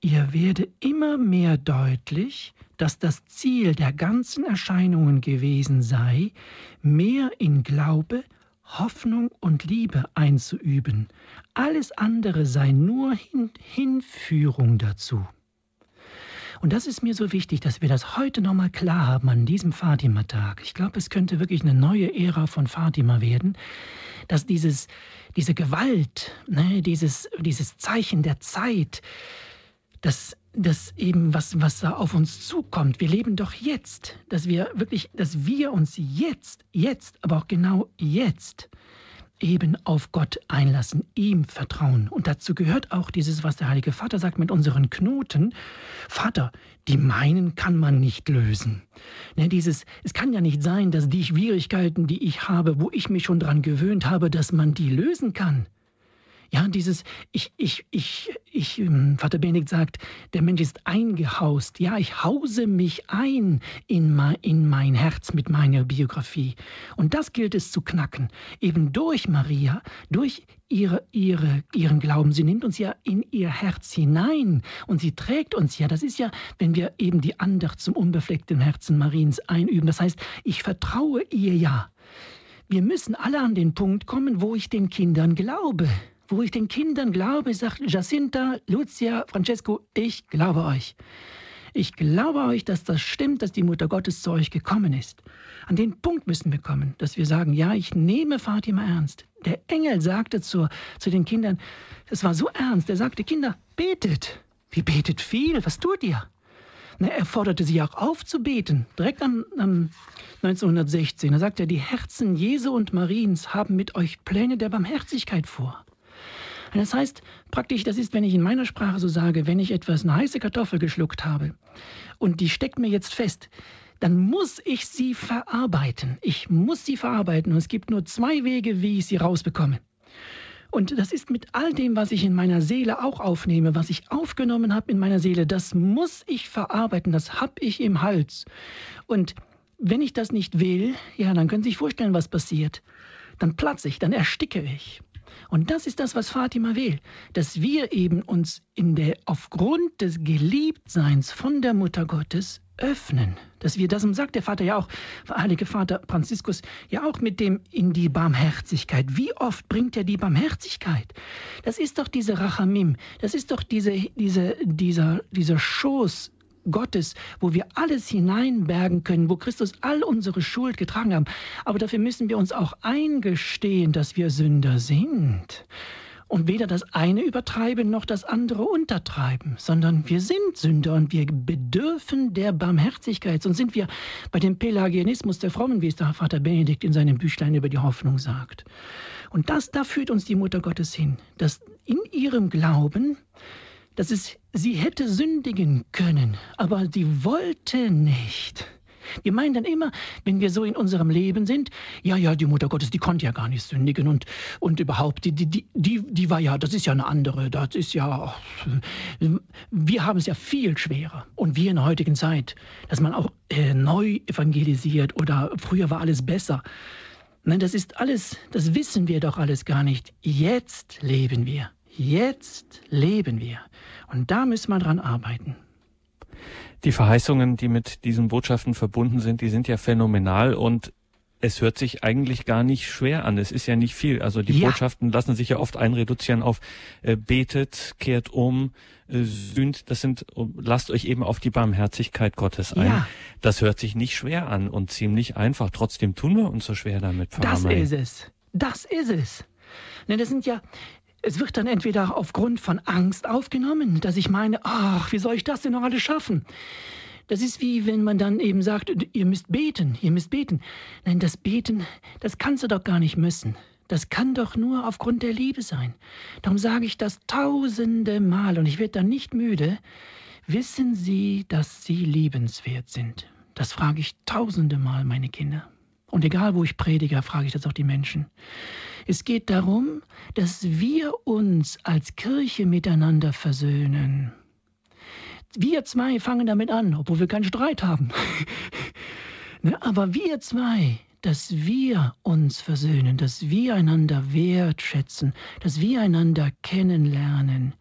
ihr werde immer mehr deutlich, dass das Ziel der ganzen Erscheinungen gewesen sei, mehr in Glaube, Hoffnung und Liebe einzuüben. Alles andere sei nur Hin Hinführung dazu. Und das ist mir so wichtig, dass wir das heute nochmal klar haben an diesem Fatima-Tag. Ich glaube, es könnte wirklich eine neue Ära von Fatima werden, dass dieses, diese Gewalt, ne, dieses, dieses Zeichen der Zeit, dass das eben was was da auf uns zukommt. Wir leben doch jetzt, dass wir wirklich, dass wir uns jetzt, jetzt, aber auch genau jetzt eben auf Gott einlassen, ihm vertrauen. Und dazu gehört auch dieses, was der Heilige Vater sagt mit unseren Knoten. Vater, die meinen kann man nicht lösen. Ne, dieses, es kann ja nicht sein, dass die Schwierigkeiten, die ich habe, wo ich mich schon dran gewöhnt habe, dass man die lösen kann. Ja, dieses, ich, ich, ich, ich, ähm, Vater Benedikt sagt, der Mensch ist eingehaust. Ja, ich hause mich ein in mein, in mein Herz mit meiner Biografie. Und das gilt es zu knacken. Eben durch Maria, durch ihre, ihre, ihren Glauben. Sie nimmt uns ja in ihr Herz hinein und sie trägt uns ja. Das ist ja, wenn wir eben die Andacht zum unbefleckten Herzen Mariens einüben. Das heißt, ich vertraue ihr ja. Wir müssen alle an den Punkt kommen, wo ich den Kindern glaube wo ich den Kindern glaube, sagt Jacinta, Lucia, Francesco, ich glaube euch. Ich glaube euch, dass das stimmt, dass die Mutter Gottes zu euch gekommen ist. An den Punkt müssen wir kommen, dass wir sagen, ja, ich nehme Fatima ernst. Der Engel sagte zu, zu den Kindern, es war so ernst, er sagte, Kinder, betet. Wie betet viel, was tut ihr? Na, er forderte sie auch auf zu beten, direkt am, am 1916. Da sagt er, die Herzen Jesu und Mariens haben mit euch Pläne der Barmherzigkeit vor. Das heißt praktisch, das ist, wenn ich in meiner Sprache so sage, wenn ich etwas eine heiße Kartoffel geschluckt habe und die steckt mir jetzt fest, dann muss ich sie verarbeiten. Ich muss sie verarbeiten und es gibt nur zwei Wege, wie ich sie rausbekomme. Und das ist mit all dem, was ich in meiner Seele auch aufnehme, was ich aufgenommen habe in meiner Seele, das muss ich verarbeiten, das habe ich im Hals. Und wenn ich das nicht will, ja, dann können Sie sich vorstellen, was passiert. Dann platze ich, dann ersticke ich. Und das ist das, was Fatima will, dass wir eben uns in der, aufgrund des Geliebtseins von der Mutter Gottes öffnen. Dass wir, das sagt der Vater ja auch, Heilige Vater Franziskus, ja auch mit dem in die Barmherzigkeit. Wie oft bringt er die Barmherzigkeit? Das ist doch diese Rachamim, das ist doch diese, diese, dieser, dieser Schoß Gottes, wo wir alles hineinbergen können, wo Christus all unsere Schuld getragen haben. Aber dafür müssen wir uns auch eingestehen, dass wir Sünder sind. Und weder das eine übertreiben noch das andere untertreiben, sondern wir sind Sünder und wir bedürfen der Barmherzigkeit. Sonst sind wir bei dem Pelagianismus der Frommen, wie es der Vater Benedikt in seinem Büchlein über die Hoffnung sagt. Und das, da führt uns die Mutter Gottes hin, dass in ihrem Glauben dass es, sie hätte sündigen können, aber sie wollte nicht. Wir meinen dann immer, wenn wir so in unserem Leben sind, ja, ja, die Mutter Gottes, die konnte ja gar nicht sündigen und, und überhaupt, die, die, die, die war ja, das ist ja eine andere, das ist ja, wir haben es ja viel schwerer. Und wir in der heutigen Zeit, dass man auch äh, neu evangelisiert oder früher war alles besser. Nein, das ist alles, das wissen wir doch alles gar nicht. Jetzt leben wir. Jetzt leben wir. Und da müssen wir dran arbeiten. Die Verheißungen, die mit diesen Botschaften verbunden sind, die sind ja phänomenal und es hört sich eigentlich gar nicht schwer an. Es ist ja nicht viel. Also die ja. Botschaften lassen sich ja oft einreduzieren auf äh, betet, kehrt um, äh, sühnt. Das sind, lasst euch eben auf die Barmherzigkeit Gottes ein. Ja. Das hört sich nicht schwer an und ziemlich einfach. Trotzdem tun wir uns so schwer damit. Das ist es. Das ist es. Denn das sind ja, es wird dann entweder aufgrund von Angst aufgenommen, dass ich meine, ach, wie soll ich das denn noch alles schaffen? Das ist wie wenn man dann eben sagt, ihr müsst beten, ihr müsst beten. Nein, das Beten, das kannst du doch gar nicht müssen. Das kann doch nur aufgrund der Liebe sein. Darum sage ich das tausende Mal und ich werde dann nicht müde. Wissen Sie, dass Sie liebenswert sind? Das frage ich tausende Mal meine Kinder. Und egal, wo ich predige, frage ich das auch die Menschen. Es geht darum, dass wir uns als Kirche miteinander versöhnen. Wir zwei fangen damit an, obwohl wir keinen Streit haben. Ne, aber wir zwei, dass wir uns versöhnen, dass wir einander wertschätzen, dass wir einander kennenlernen,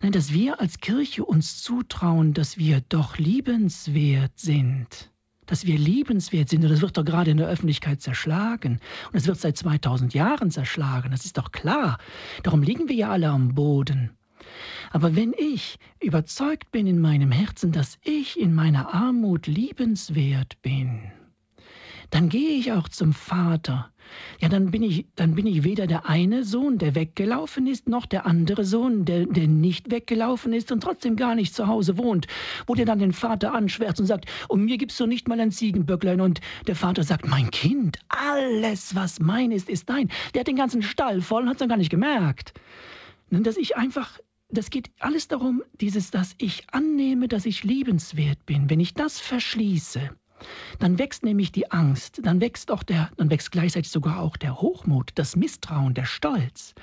dass wir als Kirche uns zutrauen, dass wir doch liebenswert sind dass wir liebenswert sind. Und das wird doch gerade in der Öffentlichkeit zerschlagen. Und es wird seit 2000 Jahren zerschlagen. Das ist doch klar. Darum liegen wir ja alle am Boden. Aber wenn ich überzeugt bin in meinem Herzen, dass ich in meiner Armut liebenswert bin, dann gehe ich auch zum Vater. Ja, dann bin ich, dann bin ich weder der eine Sohn, der weggelaufen ist, noch der andere Sohn, der, der nicht weggelaufen ist und trotzdem gar nicht zu Hause wohnt, wo der dann den Vater anschwärzt und sagt, und mir gibst du nicht mal ein Ziegenböcklein und der Vater sagt, mein Kind, alles, was mein ist, ist dein. Der hat den ganzen Stall voll und hat es dann gar nicht gemerkt. Dass ich einfach das geht alles darum, dieses, dass ich annehme, dass ich liebenswert bin. Wenn ich das verschließe, dann wächst nämlich die Angst, dann wächst auch der, dann wächst gleichzeitig sogar auch der Hochmut, das Misstrauen, der Stolz.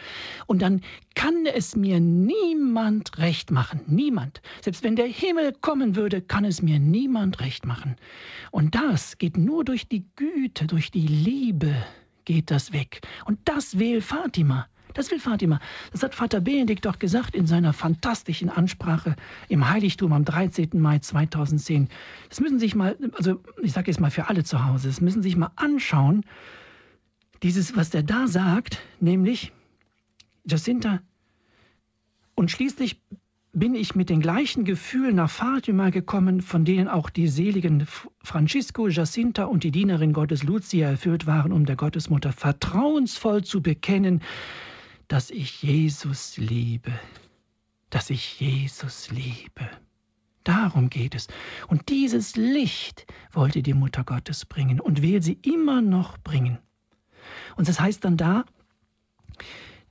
Und dann kann es mir niemand recht machen, niemand. Selbst wenn der Himmel kommen würde, kann es mir niemand recht machen. Und das geht nur durch die Güte, durch die Liebe geht das weg. Und das will Fatima. Das will Fatima. Das hat Vater Benedikt doch gesagt in seiner fantastischen Ansprache im Heiligtum am 13. Mai 2010. Das müssen Sie sich mal, also ich sage jetzt mal für alle zu Hause, das müssen Sie sich mal anschauen, dieses, was der da sagt, nämlich Jacinta, und schließlich bin ich mit den gleichen Gefühlen nach Fatima gekommen, von denen auch die seligen Francisco, Jacinta und die Dienerin Gottes Lucia erfüllt waren, um der Gottesmutter vertrauensvoll zu bekennen, dass ich Jesus liebe, dass ich Jesus liebe. Darum geht es. Und dieses Licht wollte die Mutter Gottes bringen und will sie immer noch bringen. Und das heißt dann da,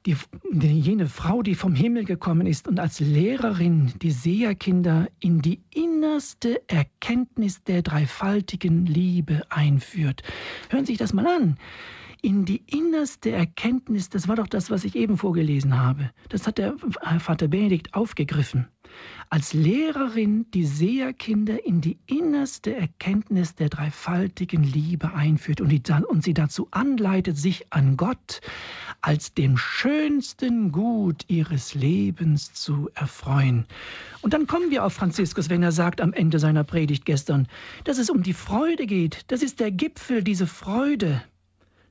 die, jene Frau, die vom Himmel gekommen ist und als Lehrerin die Seherkinder in die innerste Erkenntnis der dreifaltigen Liebe einführt. Hören Sie sich das mal an in die innerste Erkenntnis, das war doch das, was ich eben vorgelesen habe, das hat der Vater Benedikt aufgegriffen, als Lehrerin die Seherkinder in die innerste Erkenntnis der dreifaltigen Liebe einführt und, die, und sie dazu anleitet, sich an Gott als dem schönsten Gut ihres Lebens zu erfreuen. Und dann kommen wir auf Franziskus, wenn er sagt am Ende seiner Predigt gestern, dass es um die Freude geht. Das ist der Gipfel, diese Freude.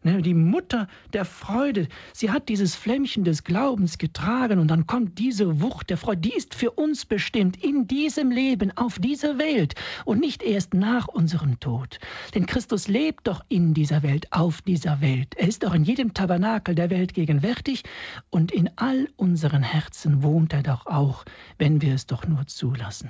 Ne, die Mutter der Freude, sie hat dieses Flämmchen des Glaubens getragen und dann kommt diese Wucht der Freude, die ist für uns bestimmt in diesem Leben, auf dieser Welt und nicht erst nach unserem Tod. Denn Christus lebt doch in dieser Welt, auf dieser Welt. Er ist doch in jedem Tabernakel der Welt gegenwärtig und in all unseren Herzen wohnt er doch auch, wenn wir es doch nur zulassen.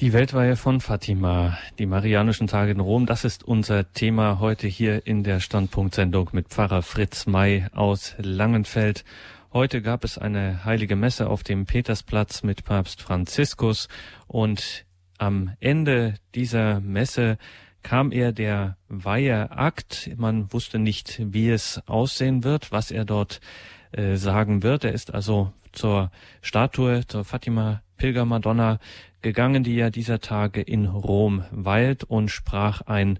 Die Weltweihe von Fatima, die Marianischen Tage in Rom, das ist unser Thema heute hier in der Standpunktsendung mit Pfarrer Fritz May aus Langenfeld. Heute gab es eine heilige Messe auf dem Petersplatz mit Papst Franziskus und am Ende dieser Messe kam er der Weiheakt. Man wusste nicht, wie es aussehen wird, was er dort äh, sagen wird. Er ist also zur Statue, zur Fatima Pilgermadonna gegangen, die ja dieser Tage in Rom weilt und sprach ein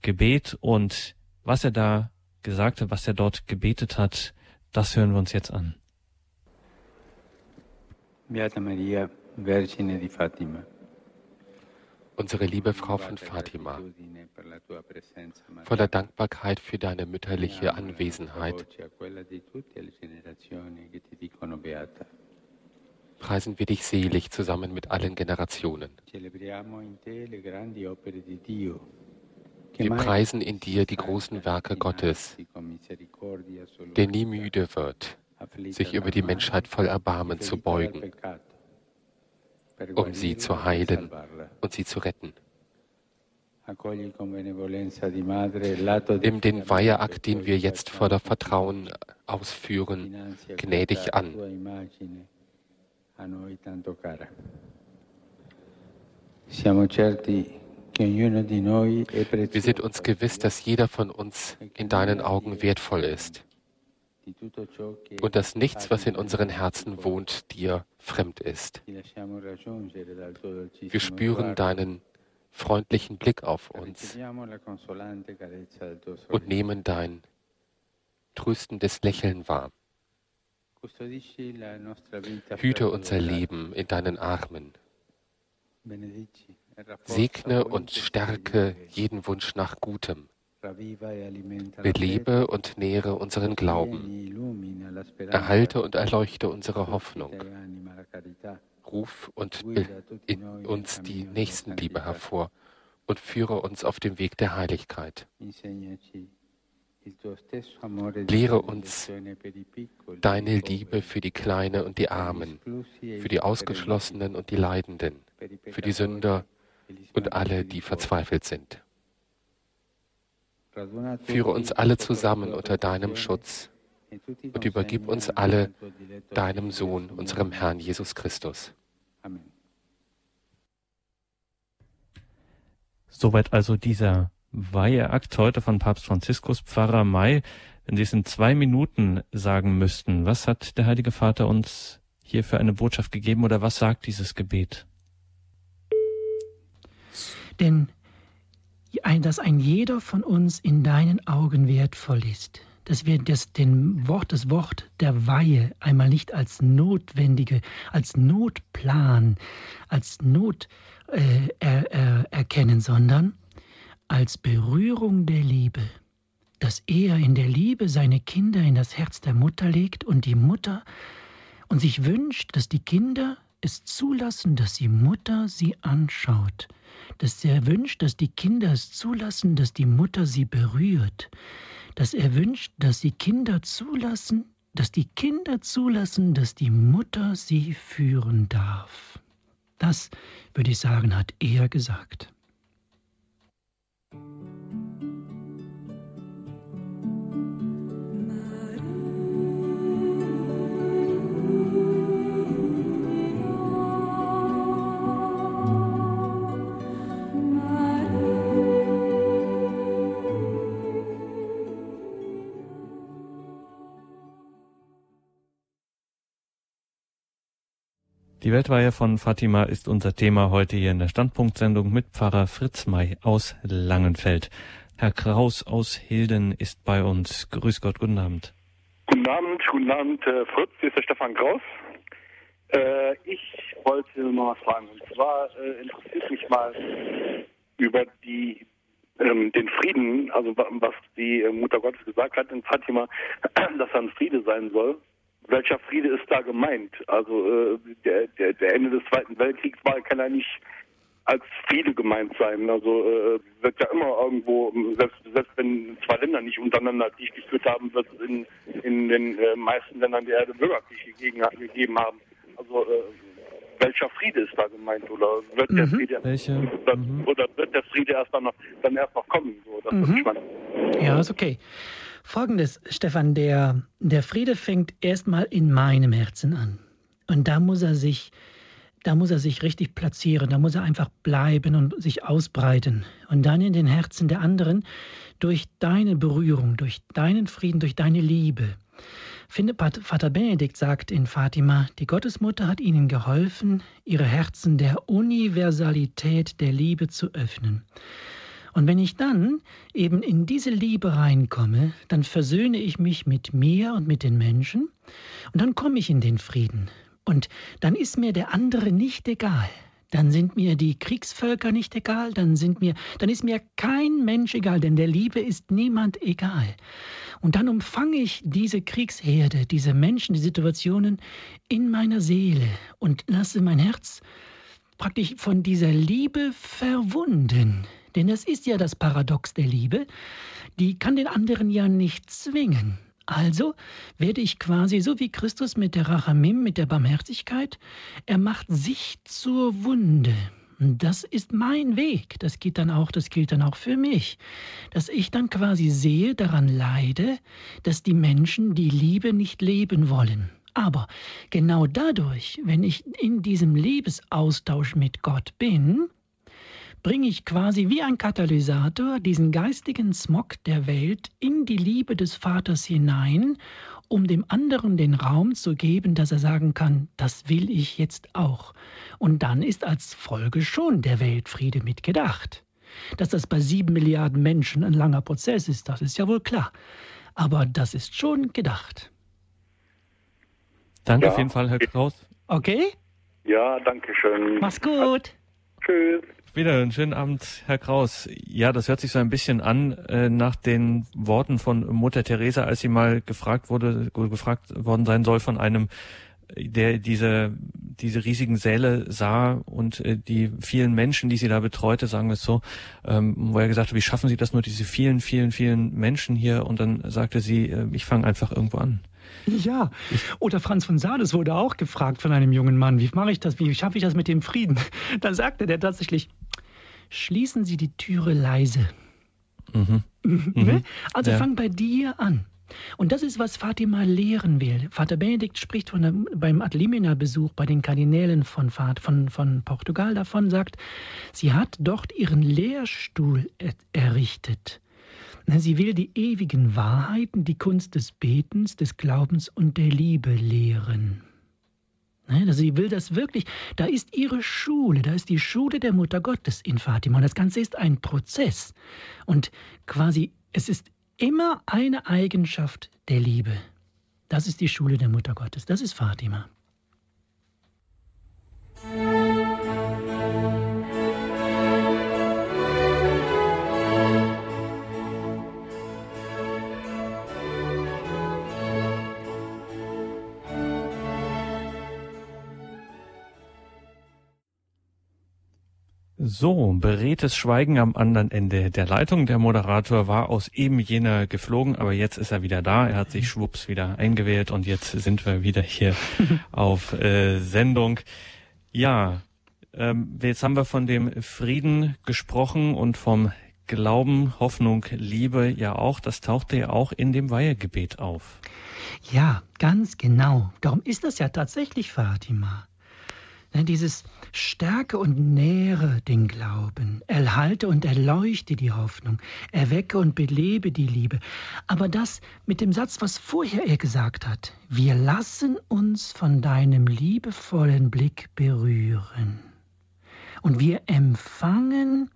Gebet und was er da gesagt hat, was er dort gebetet hat, das hören wir uns jetzt an. Beata Maria, Vergine di Fatima. Unsere liebe Frau von Fatima, voller Dankbarkeit für deine mütterliche Anwesenheit, preisen wir dich selig zusammen mit allen Generationen. Wir preisen in dir die großen Werke Gottes, der nie müde wird, sich über die Menschheit voll Erbarmen zu beugen, um sie zu heilen und sie zu retten. Nimm den Weiheakt, den wir jetzt voller Vertrauen ausführen, gnädig an. Wir sind uns gewiss, dass jeder von uns in deinen Augen wertvoll ist. und dass nichts, was in unseren Herzen wohnt, dir fremd ist. Wir spüren deinen freundlichen Blick auf uns und nehmen dein tröstendes Lächeln wahr. Hüte unser Leben in deinen Armen. Segne und stärke jeden Wunsch nach Gutem. Belebe und nähre unseren Glauben. Erhalte und erleuchte unsere Hoffnung. Ruf und in uns die Nächstenliebe hervor und führe uns auf dem Weg der Heiligkeit. Lehre uns deine Liebe für die Kleine und die Armen, für die Ausgeschlossenen und die Leidenden, für die Sünder und alle, die verzweifelt sind. Führe uns alle zusammen unter deinem Schutz und übergib uns alle deinem Sohn, unserem Herrn Jesus Christus. Soweit also dieser Weiheakt heute von Papst Franziskus, Pfarrer May. Wenn Sie es in zwei Minuten sagen müssten, was hat der Heilige Vater uns hier für eine Botschaft gegeben oder was sagt dieses Gebet? Denn dass ein jeder von uns in deinen Augen wertvoll ist, dass wir das, den Wort, das Wort der Weihe einmal nicht als notwendige, als Notplan, als Not äh, er, er, erkennen, sondern als Berührung der Liebe, dass er in der Liebe seine Kinder in das Herz der Mutter legt und die Mutter und sich wünscht, dass die Kinder es zulassen, dass die Mutter sie anschaut, dass er wünscht, dass die Kinder es zulassen, dass die Mutter sie berührt, dass er wünscht, dass die Kinder zulassen, dass die Kinder zulassen, dass die Mutter sie führen darf. Das, würde ich sagen, hat er gesagt. Die Weltweihe von Fatima ist unser Thema heute hier in der Standpunktsendung mit Pfarrer Fritz May aus Langenfeld. Herr Kraus aus Hilden ist bei uns. Grüß Gott, guten Abend. Guten Abend, guten Abend, äh, Fritz, hier ist der Stefan Kraus. Äh, ich wollte mal was fragen. Und zwar äh, interessiert mich mal über die, ähm, den Frieden, also was die Mutter Gottes gesagt hat in Fatima, dass ein Friede sein soll welcher Friede ist da gemeint? Also äh, der, der, der, Ende des Zweiten Weltkriegs war, kann ja nicht als Friede gemeint sein. Also äh, wird ja immer irgendwo, selbst, selbst wenn zwei Länder nicht untereinander Krieg geführt haben, wird es in, in den äh, meisten Ländern der Erde Bürgerkrieg gegeben, haben. Also äh, welcher Friede ist da gemeint oder wird mhm. der Friede? Oder, mhm. oder, wird der Friede erst dann, noch, dann erst noch kommen? So, das mhm. Ja, ist okay. Folgendes, Stefan, der, der Friede fängt erstmal in meinem Herzen an. Und da muss er sich da muss er sich richtig platzieren, da muss er einfach bleiben und sich ausbreiten. Und dann in den Herzen der anderen durch deine Berührung, durch deinen Frieden, durch deine Liebe. Finde, Vater Benedikt sagt in Fatima, die Gottesmutter hat ihnen geholfen, ihre Herzen der Universalität der Liebe zu öffnen. Und wenn ich dann eben in diese Liebe reinkomme, dann versöhne ich mich mit mir und mit den Menschen und dann komme ich in den Frieden. Und dann ist mir der andere nicht egal. Dann sind mir die Kriegsvölker nicht egal, dann sind mir, dann ist mir kein Mensch egal, denn der Liebe ist niemand egal. Und dann umfange ich diese Kriegsherde, diese Menschen, die Situationen in meiner Seele und lasse mein Herz praktisch von dieser Liebe verwunden. Denn das ist ja das Paradox der Liebe. Die kann den anderen ja nicht zwingen. Also werde ich quasi so wie Christus mit der Rachamim, mit der Barmherzigkeit, er macht sich zur Wunde. Das ist mein Weg. Das geht dann auch, das gilt dann auch für mich. Dass ich dann quasi sehe, daran leide, dass die Menschen die Liebe nicht leben wollen. Aber genau dadurch, wenn ich in diesem Liebesaustausch mit Gott bin, bringe ich quasi wie ein Katalysator diesen geistigen Smog der Welt in die Liebe des Vaters hinein, um dem anderen den Raum zu geben, dass er sagen kann, das will ich jetzt auch. Und dann ist als Folge schon der Weltfriede mitgedacht. Dass das bei sieben Milliarden Menschen ein langer Prozess ist, das ist ja wohl klar. Aber das ist schon gedacht. Danke ja. auf jeden Fall, Herr Kraus. Okay? Ja, danke schön. Mach's gut. Tschüss. Wieder einen schönen Abend, Herr Kraus. Ja, das hört sich so ein bisschen an äh, nach den Worten von Mutter Teresa, als sie mal gefragt wurde, gefragt worden sein soll von einem, der diese diese riesigen Säle sah und äh, die vielen Menschen, die sie da betreute, sagen wir es so, ähm, wo er gesagt hat, wie schaffen Sie das nur, diese vielen, vielen, vielen Menschen hier? Und dann sagte sie, äh, ich fange einfach irgendwo an. Ja, oder Franz von Sales wurde auch gefragt von einem jungen Mann, wie mache ich das, wie schaffe ich das mit dem Frieden? Da sagte der tatsächlich, schließen Sie die Türe leise. Mhm. mhm. mhm. Also ja. fang bei dir an. Und das ist, was Fatima lehren will. Vater Benedikt spricht von der, beim Adlimina-Besuch bei den Kardinälen von, von, von Portugal davon, sagt, sie hat dort ihren Lehrstuhl errichtet. Sie will die ewigen Wahrheiten, die Kunst des Betens, des Glaubens und der Liebe lehren. Also sie will das wirklich, da ist ihre Schule, da ist die Schule der Mutter Gottes in Fatima. Und das Ganze ist ein Prozess. Und quasi, es ist immer eine Eigenschaft der Liebe. Das ist die Schule der Mutter Gottes, das ist Fatima. So, beredtes Schweigen am anderen Ende der Leitung. Der Moderator war aus eben jener geflogen, aber jetzt ist er wieder da. Er hat sich schwupps wieder eingewählt und jetzt sind wir wieder hier auf äh, Sendung. Ja, ähm, jetzt haben wir von dem Frieden gesprochen und vom Glauben, Hoffnung, Liebe ja auch. Das tauchte ja auch in dem Weihegebet auf. Ja, ganz genau. Darum ist das ja tatsächlich Fatima. Ne, dieses Stärke und nähre den Glauben, erhalte und erleuchte die Hoffnung, erwecke und belebe die Liebe. Aber das mit dem Satz, was vorher er gesagt hat, wir lassen uns von deinem liebevollen Blick berühren. Und wir empfangen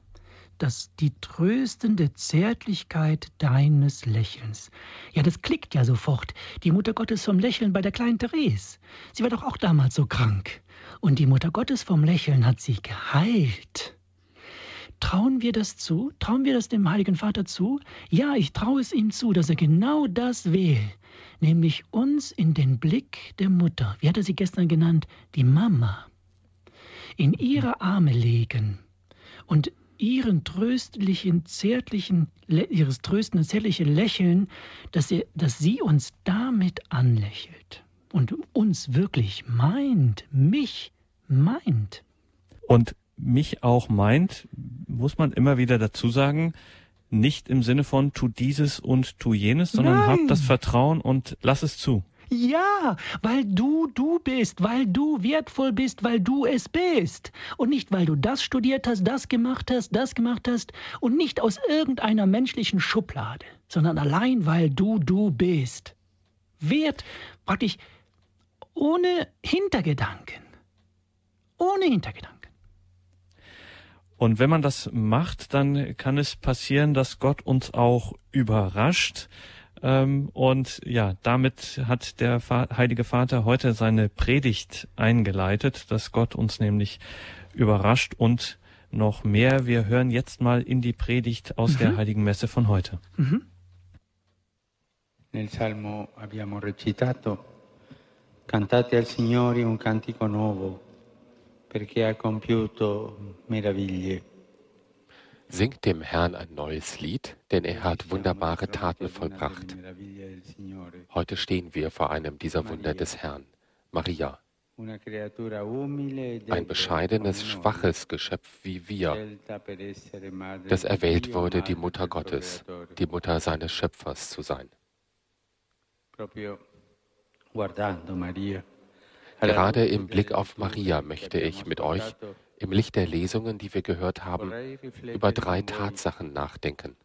das, die tröstende Zärtlichkeit deines Lächelns. Ja, das klickt ja sofort. Die Mutter Gottes vom Lächeln bei der kleinen Therese. Sie war doch auch damals so krank. Und die Mutter Gottes vom Lächeln hat sie geheilt. Trauen wir das zu? Trauen wir das dem Heiligen Vater zu? Ja, ich traue es ihm zu, dass er genau das will, nämlich uns in den Blick der Mutter, wie hat er sie gestern genannt, die Mama, in ihre Arme legen und ihren tröstlichen, zärtlichen, ihres tröstenden, zärtlichen Lächeln, dass, er, dass sie uns damit anlächelt und uns wirklich meint, mich meint. Und mich auch meint, muss man immer wieder dazu sagen, nicht im Sinne von tu dieses und tu jenes, sondern Nein. hab das Vertrauen und lass es zu. Ja, weil du du bist, weil du wertvoll bist, weil du es bist. Und nicht, weil du das studiert hast, das gemacht hast, das gemacht hast und nicht aus irgendeiner menschlichen Schublade, sondern allein, weil du du bist. Wert praktisch ohne Hintergedanken. Ohne Hintergedanken. Und wenn man das macht, dann kann es passieren, dass Gott uns auch überrascht. Ähm, und ja, damit hat der Heilige Vater heute seine Predigt eingeleitet, dass Gott uns nämlich überrascht und noch mehr. Wir hören jetzt mal in die Predigt aus mhm. der Heiligen Messe von heute. Mhm. Nel Salmo abbiamo recitato Cantate al Signore un cantico nuovo Singt dem Herrn ein neues Lied, denn er hat wunderbare Taten vollbracht. Heute stehen wir vor einem dieser Wunder des Herrn, Maria. Ein bescheidenes, schwaches Geschöpf wie wir, das erwählt wurde, die Mutter Gottes, die Mutter seines Schöpfers zu sein. Gerade im Blick auf Maria möchte ich mit euch im Licht der Lesungen, die wir gehört haben, über drei Tatsachen nachdenken.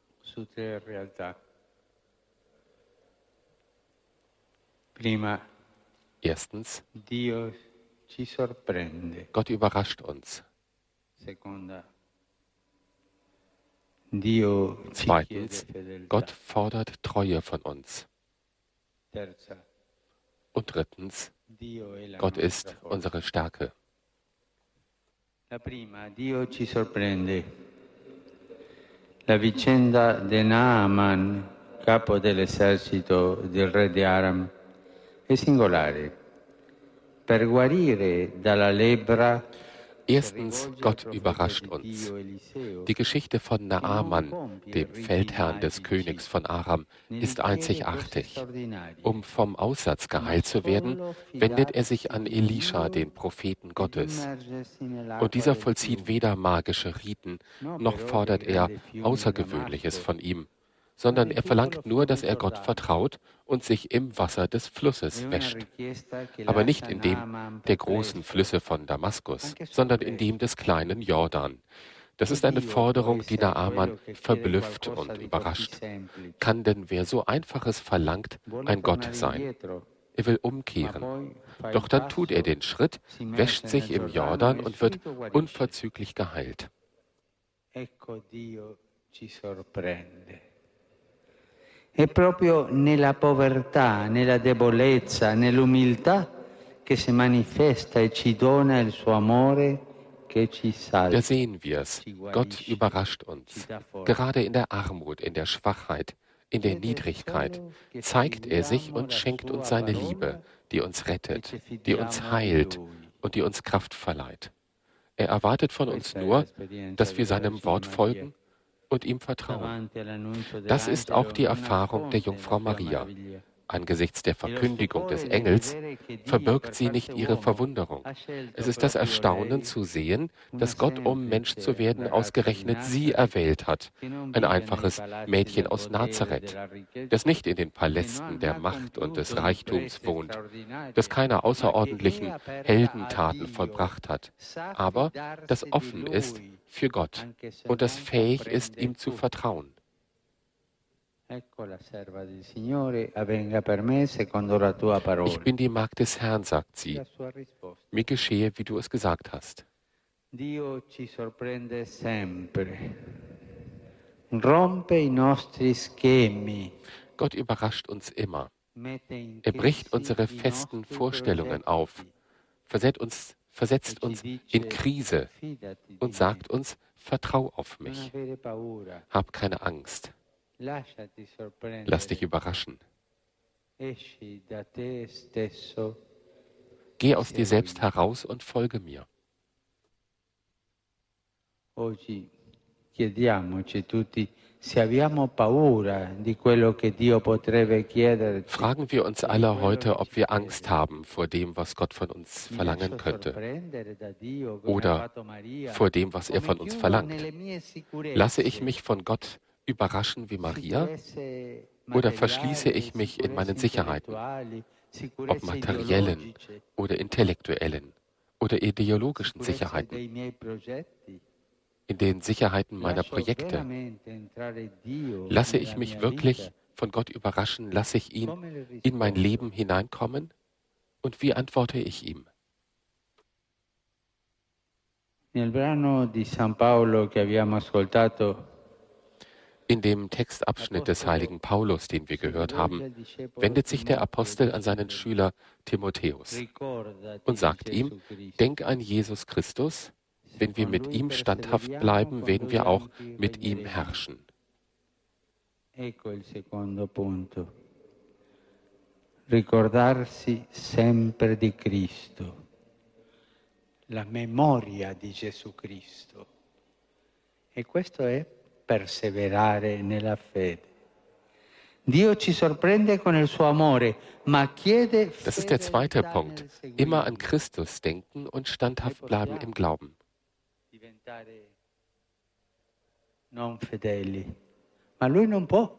Erstens, Gott überrascht uns. Zweitens, Gott fordert Treue von uns. Und drittens, Gott ist unsere Stärke. La prima, Dio ci sorprende. La vicenda di Naaman, capo dell'esercito del re di Aram, è singolare. Per guarire dalla lebbra Erstens, Gott überrascht uns. Die Geschichte von Naaman, dem Feldherrn des Königs von Aram, ist einzigartig. Um vom Aussatz geheilt zu werden, wendet er sich an Elisha, den Propheten Gottes. Und dieser vollzieht weder magische Riten, noch fordert er Außergewöhnliches von ihm sondern er verlangt nur, dass er Gott vertraut und sich im Wasser des Flusses wäscht. Aber nicht in dem der großen Flüsse von Damaskus, sondern in dem des kleinen Jordan. Das ist eine Forderung, die Naaman verblüfft und überrascht. Kann denn wer so Einfaches verlangt, ein Gott sein? Er will umkehren. Doch dann tut er den Schritt, wäscht sich im Jordan und wird unverzüglich geheilt. Ecco Dio ci sorprende. È proprio nella povertà, nella debolezza, nell'umiltà che si manifesta e ci dona il suo amore Da sehen wir es. Gott überrascht uns. Gerade in der Armut, in der Schwachheit, in der Niedrigkeit zeigt er sich und schenkt uns seine Liebe, die uns rettet, die uns heilt und die uns Kraft verleiht. Er erwartet von uns nur, dass wir seinem Wort folgen und ihm vertrauen. Das ist auch die Erfahrung der Jungfrau Maria. Angesichts der Verkündigung des Engels verbirgt sie nicht ihre Verwunderung. Es ist das Erstaunen zu sehen, dass Gott, um Mensch zu werden, ausgerechnet sie erwählt hat, ein einfaches Mädchen aus Nazareth, das nicht in den Palästen der Macht und des Reichtums wohnt, das keine außerordentlichen Heldentaten vollbracht hat, aber das offen ist für Gott und das fähig ist, ihm zu vertrauen. Ich bin die Magd des Herrn, sagt sie. Mir geschehe, wie du es gesagt hast. Dio ci sorprende sempre. Rompe i nostri schemi. Gott überrascht uns immer. Er bricht unsere festen Vorstellungen auf, versetzt uns, versetzt uns in Krise und sagt uns, vertrau auf mich. Hab keine Angst. Lass dich überraschen. Geh aus dir selbst heraus und folge mir. Oggi chiediamoci tutti Fragen wir uns alle heute, ob wir Angst haben vor dem, was Gott von uns verlangen könnte oder vor dem, was er von uns verlangt. Lasse ich mich von Gott überraschen wie Maria oder verschließe ich mich in meinen Sicherheiten? ob materiellen oder intellektuellen oder ideologischen Sicherheiten, in den Sicherheiten meiner Projekte. Lasse ich mich wirklich von Gott überraschen? Lasse ich ihn in mein Leben hineinkommen? Und wie antworte ich ihm? Nel brano di San Paolo che abbiamo ascoltato in dem Textabschnitt des heiligen Paulus, den wir gehört haben, wendet sich der Apostel an seinen Schüler Timotheus und sagt ihm, denk an Jesus Christus, wenn wir mit ihm standhaft bleiben, werden wir auch mit ihm herrschen. Ricordarsi sempre di Cristo, la memoria di Gesù Cristo. E questo è perseverare nella fede. Dio ci sorprende con il suo amore, ma chiede Das ist der zweite Punkt. Immer an Christus denken und standhaft bleiben im Glauben. Non fedeli. Ma lui non può.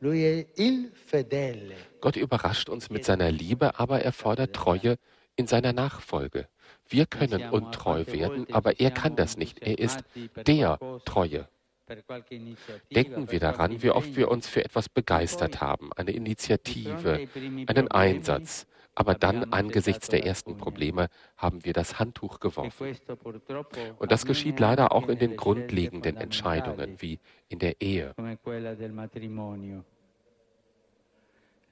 Lui è il fedele. Gott überrascht uns mit seiner Liebe, aber er fordert Treue in seiner Nachfolge. Wir können untreu werden, aber er kann das nicht. Er ist der Treue. Denken wir daran, wie oft wir uns für etwas begeistert haben, eine Initiative, einen Einsatz, aber dann angesichts der ersten Probleme haben wir das Handtuch geworfen. Und das geschieht leider auch in den grundlegenden Entscheidungen, wie in der Ehe.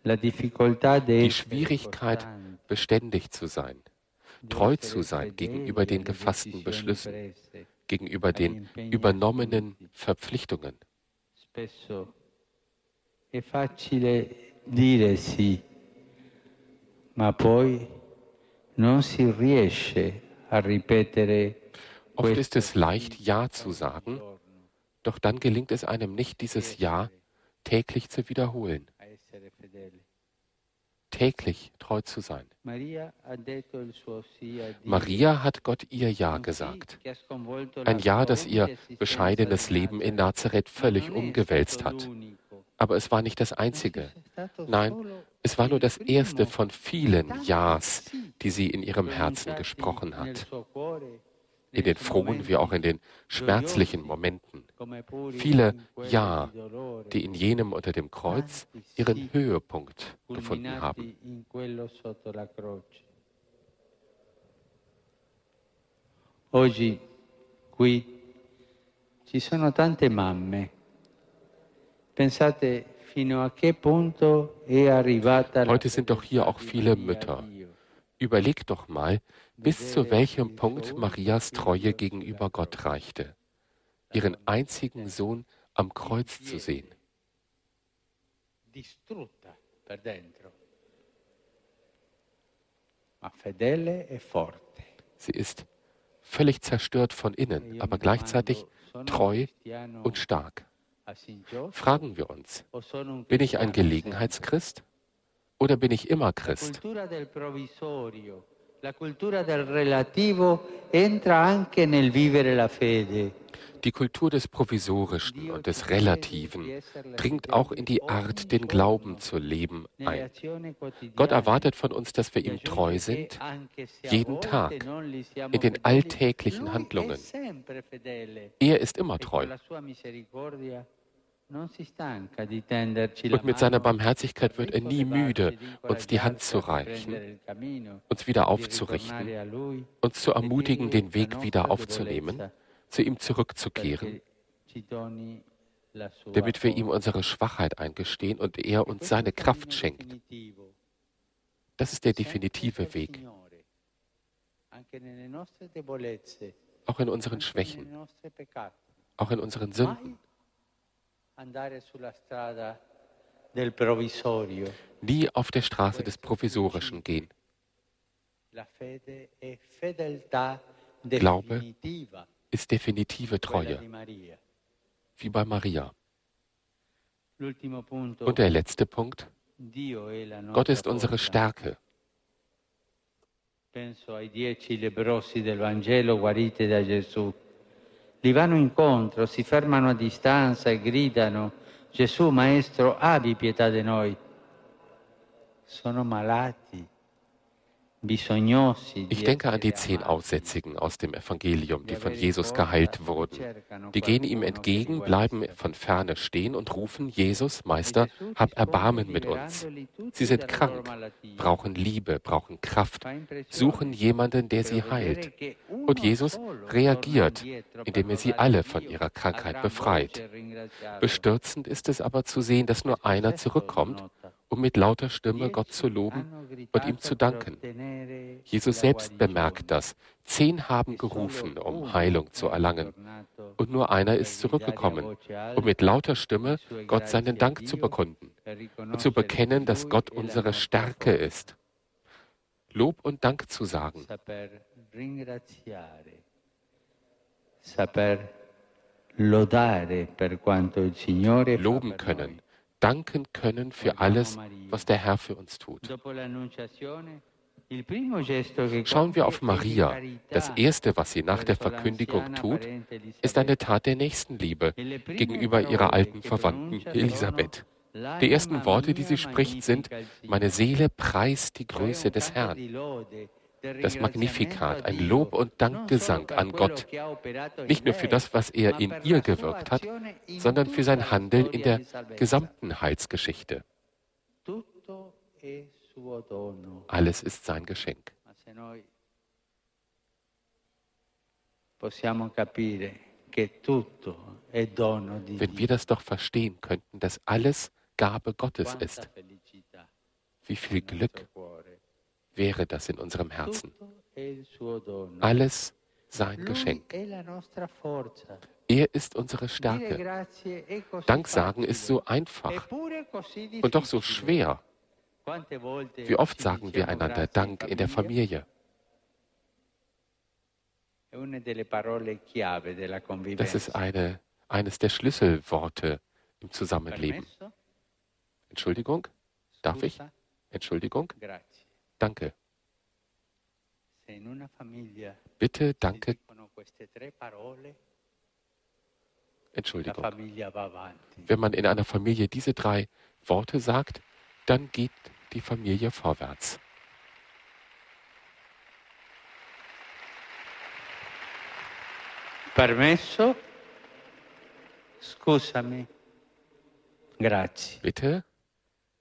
Die Schwierigkeit, beständig zu sein, treu zu sein gegenüber den gefassten Beschlüssen, gegenüber den übernommenen Verpflichtungen. È facile dire sì, ma poi non si riesce a ripetere Oft ist es leicht, Ja zu sagen, doch dann gelingt es einem nicht, dieses Ja täglich zu wiederholen täglich treu zu sein. Maria hat Gott ihr Ja gesagt. Ein Ja, das ihr bescheidenes Leben in Nazareth völlig umgewälzt hat. Aber es war nicht das einzige. Nein, es war nur das erste von vielen Ja's, die sie in ihrem Herzen gesprochen hat in den frohen wie auch in den schmerzlichen Momenten. Viele Ja, die in jenem unter dem Kreuz ihren Höhepunkt gefunden haben. Oggi qui ci sono tante mamme. Pensate fino a che punto è arrivata Heute sind doch hier auch viele Mütter. Überleg doch mal, bis zu welchem Punkt Marias Treue gegenüber Gott reichte, ihren einzigen Sohn am Kreuz zu sehen. Sie ist völlig zerstört von innen, aber gleichzeitig treu und stark. Fragen wir uns, bin ich ein Gelegenheitschrist oder bin ich immer Christ? Die Kultur des Provisorischen und des Relativen dringt auch in die Art, den Glauben zu leben, ein. Gott erwartet von uns, dass wir ihm treu sind, jeden Tag, in den alltäglichen Handlungen. Er ist immer treu. Und mit seiner Barmherzigkeit wird er nie müde, uns die Hand zu reichen, uns wieder aufzurichten, uns zu ermutigen, den Weg wieder aufzunehmen, zu ihm zurückzukehren, damit wir ihm unsere Schwachheit eingestehen und er uns seine Kraft schenkt. Das ist der definitive Weg. Auch in unseren Schwächen, auch in unseren Sünden nie auf der Straße des Provisorischen gehen. Glaube ist definitive Treue, wie bei Maria. Und der letzte Punkt, Gott ist unsere Stärke. Penso ai dieci leprosi del Vangelo guariti da Gesù. Gli vanno incontro, si fermano a distanza e gridano, Gesù Maestro, abbi pietà di noi. sono malati. Ich denke an die zehn Aussätzigen aus dem Evangelium, die von Jesus geheilt wurden. Die gehen ihm entgegen, bleiben von ferne stehen und rufen, Jesus, Meister, hab Erbarmen mit uns. Sie sind krank, brauchen Liebe, brauchen Kraft, suchen jemanden, der sie heilt. Und Jesus reagiert, indem er sie alle von ihrer Krankheit befreit. Bestürzend ist es aber zu sehen, dass nur einer zurückkommt um mit lauter Stimme Gott zu loben und ihm zu danken. Jesus selbst bemerkt das. Zehn haben gerufen, um Heilung zu erlangen. Und nur einer ist zurückgekommen, um mit lauter Stimme Gott seinen Dank zu bekunden und zu bekennen, dass Gott unsere Stärke ist. Lob und Dank zu sagen. Loben können danken können für alles, was der Herr für uns tut. Schauen wir auf Maria. Das Erste, was sie nach der Verkündigung tut, ist eine Tat der Nächstenliebe gegenüber ihrer alten Verwandten Elisabeth. Die ersten Worte, die sie spricht, sind, meine Seele preist die Größe des Herrn das Magnifikat, ein Lob und Dankgesang an Gott, nicht nur für das, was er in ihr gewirkt hat, sondern für sein Handeln in der gesamten Heilsgeschichte. Alles ist sein Geschenk. Wenn wir das doch verstehen könnten, dass alles Gabe Gottes ist, wie viel Glück, wäre das in unserem Herzen. Alles sein Geschenk. Er ist unsere Stärke. Dank sagen ist so einfach und doch so schwer. Wie oft sagen wir einander Dank in der Familie? Das ist eine, eines der Schlüsselworte im Zusammenleben. Entschuldigung? Darf ich? Entschuldigung? Danke. Bitte, danke. Entschuldigung. Wenn man in einer Familie diese drei Worte sagt, dann geht die Familie vorwärts. Permesso? Scusami. Grazie. Bitte?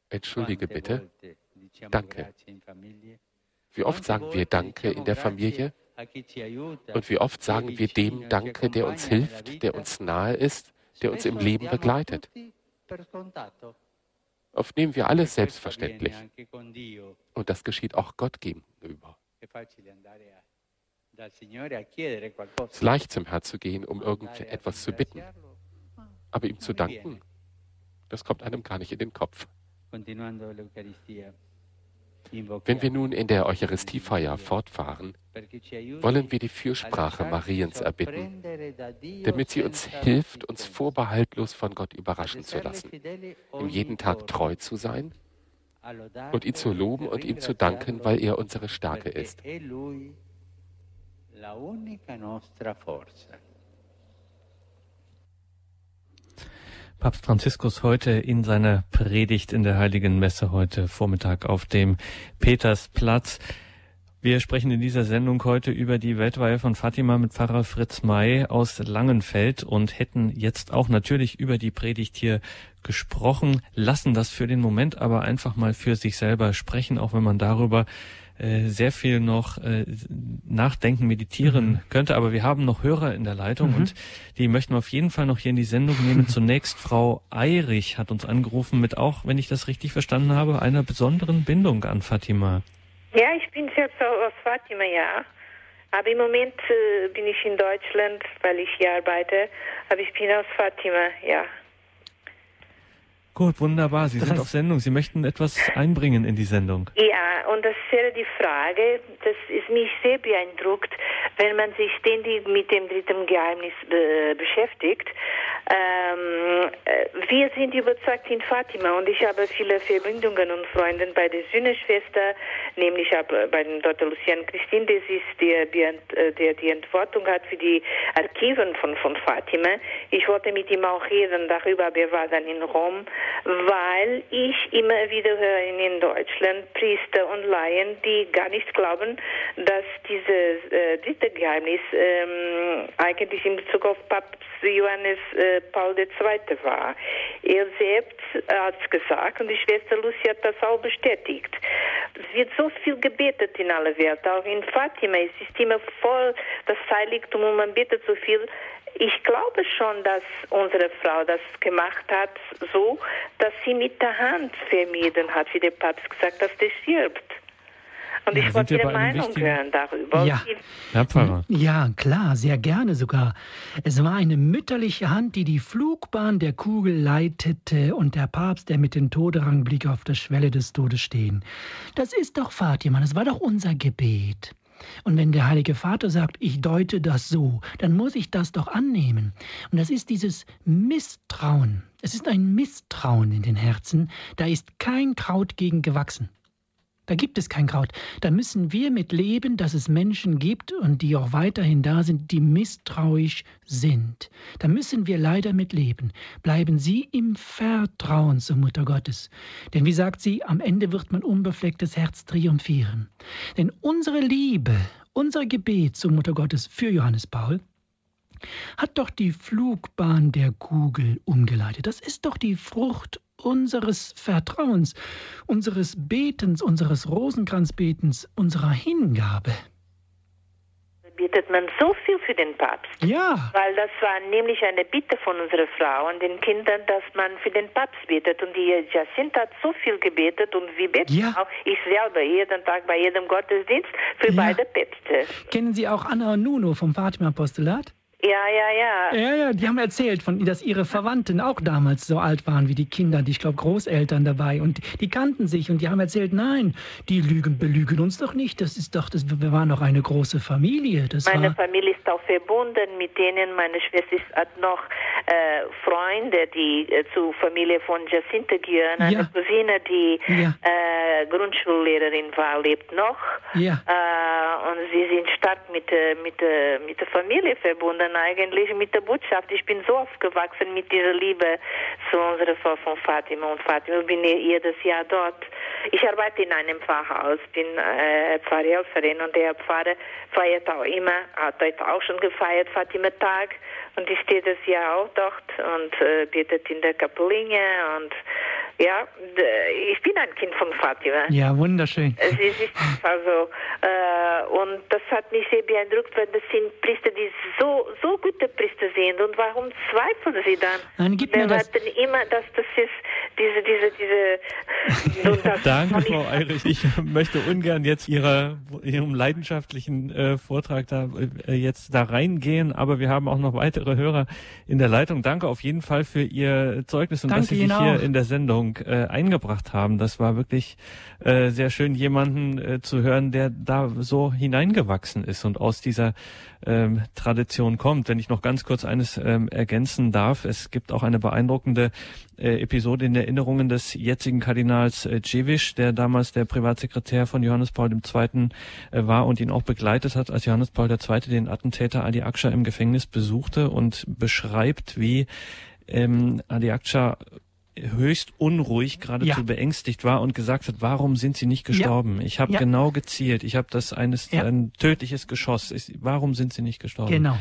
Entschuldige bitte. Danke. Wie oft sagen wir Danke in der Familie? Und wie oft sagen wir dem Danke, der uns hilft, der uns nahe ist, der uns im Leben begleitet? Oft nehmen wir alles selbstverständlich. Und das geschieht auch Gott gegenüber. Es ist leicht zum Herrn zu gehen, um irgendetwas zu bitten. Aber ihm zu danken, das kommt einem gar nicht in den Kopf. Wenn wir nun in der Eucharistiefeier fortfahren, wollen wir die Fürsprache Mariens erbitten, damit sie uns hilft, uns vorbehaltlos von Gott überraschen zu lassen, ihm jeden Tag treu zu sein und ihn zu loben und ihm zu danken, weil er unsere Stärke ist. Papst Franziskus heute in seiner Predigt in der Heiligen Messe heute Vormittag auf dem Petersplatz. Wir sprechen in dieser Sendung heute über die Weltweihe von Fatima mit Pfarrer Fritz May aus Langenfeld und hätten jetzt auch natürlich über die Predigt hier gesprochen, lassen das für den Moment aber einfach mal für sich selber sprechen, auch wenn man darüber äh, sehr viel noch äh, nachdenken, meditieren mhm. könnte. Aber wir haben noch Hörer in der Leitung mhm. und die möchten wir auf jeden Fall noch hier in die Sendung nehmen. Zunächst Frau Eirich hat uns angerufen mit auch, wenn ich das richtig verstanden habe, einer besonderen Bindung an Fatima. Ja, ich bin selbst aus Fatima, ja. Aber im Moment äh, bin ich in Deutschland, weil ich hier arbeite. Aber ich bin aus Fatima, ja. Gut, wunderbar. Sie sind auf Sendung. Sie möchten etwas einbringen in die Sendung. Ja, und das wäre die Frage, das ist mich sehr beeindruckt, wenn man sich ständig mit dem dritten Geheimnis be beschäftigt. Ähm, äh, wir sind überzeugt in Fatima und ich habe viele Verbindungen und Freunde bei der Sühneschwester, nämlich bei den Dr. Lucian Christine, das ist der, äh, der die Entwortung hat für die Archiven von, von Fatima. Ich wollte mit ihm auch reden darüber, wir waren dann in Rom weil ich immer wieder höre in Deutschland Priester und Laien, die gar nicht glauben, dass dieses äh, dritte Geheimnis ähm, eigentlich in Bezug auf Papst Johannes äh, Paul II. war. Er selbst hat es gesagt und die Schwester Lucia hat das auch bestätigt. Es wird so viel gebetet in aller Welt, auch in Fatima. Es ist immer voll das Heiligtum und man betet so viel. Ich glaube schon, dass unsere Frau das gemacht hat, so, dass sie mit der Hand vermieden hat, wie der Papst gesagt, dass der stirbt. Und ich wollte Ihre Meinung hören darüber. Ja. Herr Pfarrer. Ja, klar, sehr gerne sogar. Es war eine mütterliche Hand, die die Flugbahn der Kugel leitete und der Papst, der mit dem Toderang blieb auf der Schwelle des Todes stehen. Das ist doch Fatima, das war doch unser Gebet. Und wenn der Heilige Vater sagt, ich deute das so, dann muss ich das doch annehmen. Und das ist dieses Misstrauen. Es ist ein Misstrauen in den Herzen. Da ist kein Kraut gegen gewachsen. Da gibt es kein Kraut. Da müssen wir mit leben, dass es Menschen gibt und die auch weiterhin da sind, die misstrauisch sind. Da müssen wir leider mit leben. Bleiben Sie im Vertrauen zur Mutter Gottes. Denn wie sagt sie, am Ende wird mein unbeflecktes Herz triumphieren. Denn unsere Liebe, unser Gebet zur Mutter Gottes für Johannes Paul, hat doch die Flugbahn der Kugel umgeleitet. Das ist doch die Frucht unseres Vertrauens, unseres Betens, unseres Rosenkranzbetens, unserer Hingabe. Betet man so viel für den Papst. Ja. Weil das war nämlich eine Bitte von unserer Frau und den Kindern, dass man für den Papst betet. Und die Jacinta hat so viel gebetet und wir beten Ja. auch. Ich selber jeden Tag bei jedem Gottesdienst für Ja. beide Päpste. Kennen Sie auch Anna und Nuno vom Fatima-Apostolat? Ja, ja, ja. Ja, ja, die haben erzählt, von, dass ihre Verwandten auch damals so alt waren wie die Kinder, die, ich glaube, Großeltern dabei. Und die kannten sich und die haben erzählt, nein, die lügen, belügen uns doch nicht. Das ist doch, das, wir waren doch eine große Familie. Das Meine war, Familie ist auch verbunden mit denen. Meine Schwester ist- hat noch äh, Freunde, die äh, zur Familie von Jacinta gehören. Eine Ja. Cousine, die Ja. äh, Grundschullehrerin war, lebt noch. Ja. Äh, und sie sind stark mit, äh, mit, äh, mit der Familie verbunden, eigentlich mit der Botschaft. Ich bin so aufgewachsen mit dieser Liebe zu unserer Frau von Fatima und Fatima. Ich bin jedes Jahr dort. Ich arbeite in einem Pfarrhaus, bin äh, Pfarrhelferin und der Pfarrer feiert auch immer, hat heute auch schon gefeiert, Fatima-Tag. Und ich stehe das Jahr auch dort und äh, betet in der Kapelline und ja, ich bin ein Kind von Fatima. ja, wunderschön. Es ist also, äh, und das hat mich sehr beeindruckt, weil das sind Priester, die so, so gute Priester sind. Und warum zweifeln sie dann? Nein, gib Wir mir das. warten immer, dass das ist, diese, diese, diese, das Danke, Frau ich- Eirich. Ich möchte ungern jetzt Ihrer, Ihrem leidenschaftlichen äh, Vortrag da äh, jetzt da reingehen, aber wir haben auch noch weitere Hörer in der Leitung. Danke auf jeden Fall für Ihr Zeugnis und dass Danke Sie sich hier auch. in der Sendung äh, eingebracht haben. Das war wirklich äh, sehr schön, jemanden äh, zu hören, der da so hineingewachsen ist und aus dieser ähm, Tradition kommt. Wenn ich noch ganz kurz eines ähm, ergänzen darf, es gibt auch eine beeindruckende äh, Episode in Erinnerungen des jetzigen Kardinals äh, Cevic, der damals der Privatsekretär von Johannes Paul II. Äh, war und ihn auch begleitet hat, als Johannes Paul II. den Attentäter Ali Aksha im Gefängnis besuchte und beschreibt, wie ähm, Ali Aksha höchst unruhig, geradezu Ja. beängstigt war und gesagt hat, warum sind Sie nicht gestorben? Ich habe Ja. genau gezielt, ich habe das eines Ja. ein tödliches Geschoss. Ich, warum sind Sie nicht gestorben? Genau.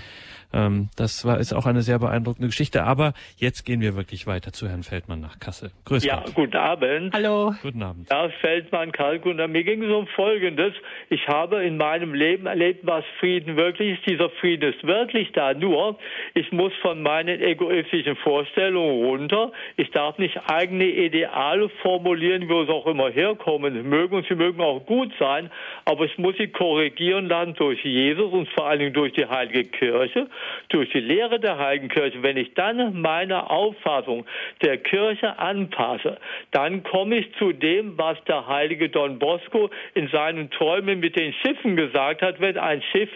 Ähm, das war ist auch eine sehr beeindruckende Geschichte. Aber jetzt gehen wir wirklich weiter zu Herrn Feldmann nach Kassel. Grüß Ja, Gott. guten Abend. Hallo. Guten Abend. Ja, Feldmann Kalkunda. Mir ging es um Folgendes. Ich habe in meinem Leben erlebt, was Frieden wirklich ist. Dieser Frieden ist wirklich da. Nur, ich muss von meinen egoistischen Vorstellungen runter. Ich darf nicht eigene Ideale formulieren, wo es auch immer herkommen mögen. Und sie mögen auch gut sein. Aber ich muss sie korrigieren lassen durch Jesus und vor allen Dingen durch die Heilige Kirche, durch die Lehre der Heiligen Kirche. Wenn ich dann meine Auffassung der Kirche anpasse, dann komme ich zu dem, was der heilige Don Bosco in seinen Träumen mit den Schiffen gesagt hat. Wenn ein Schiff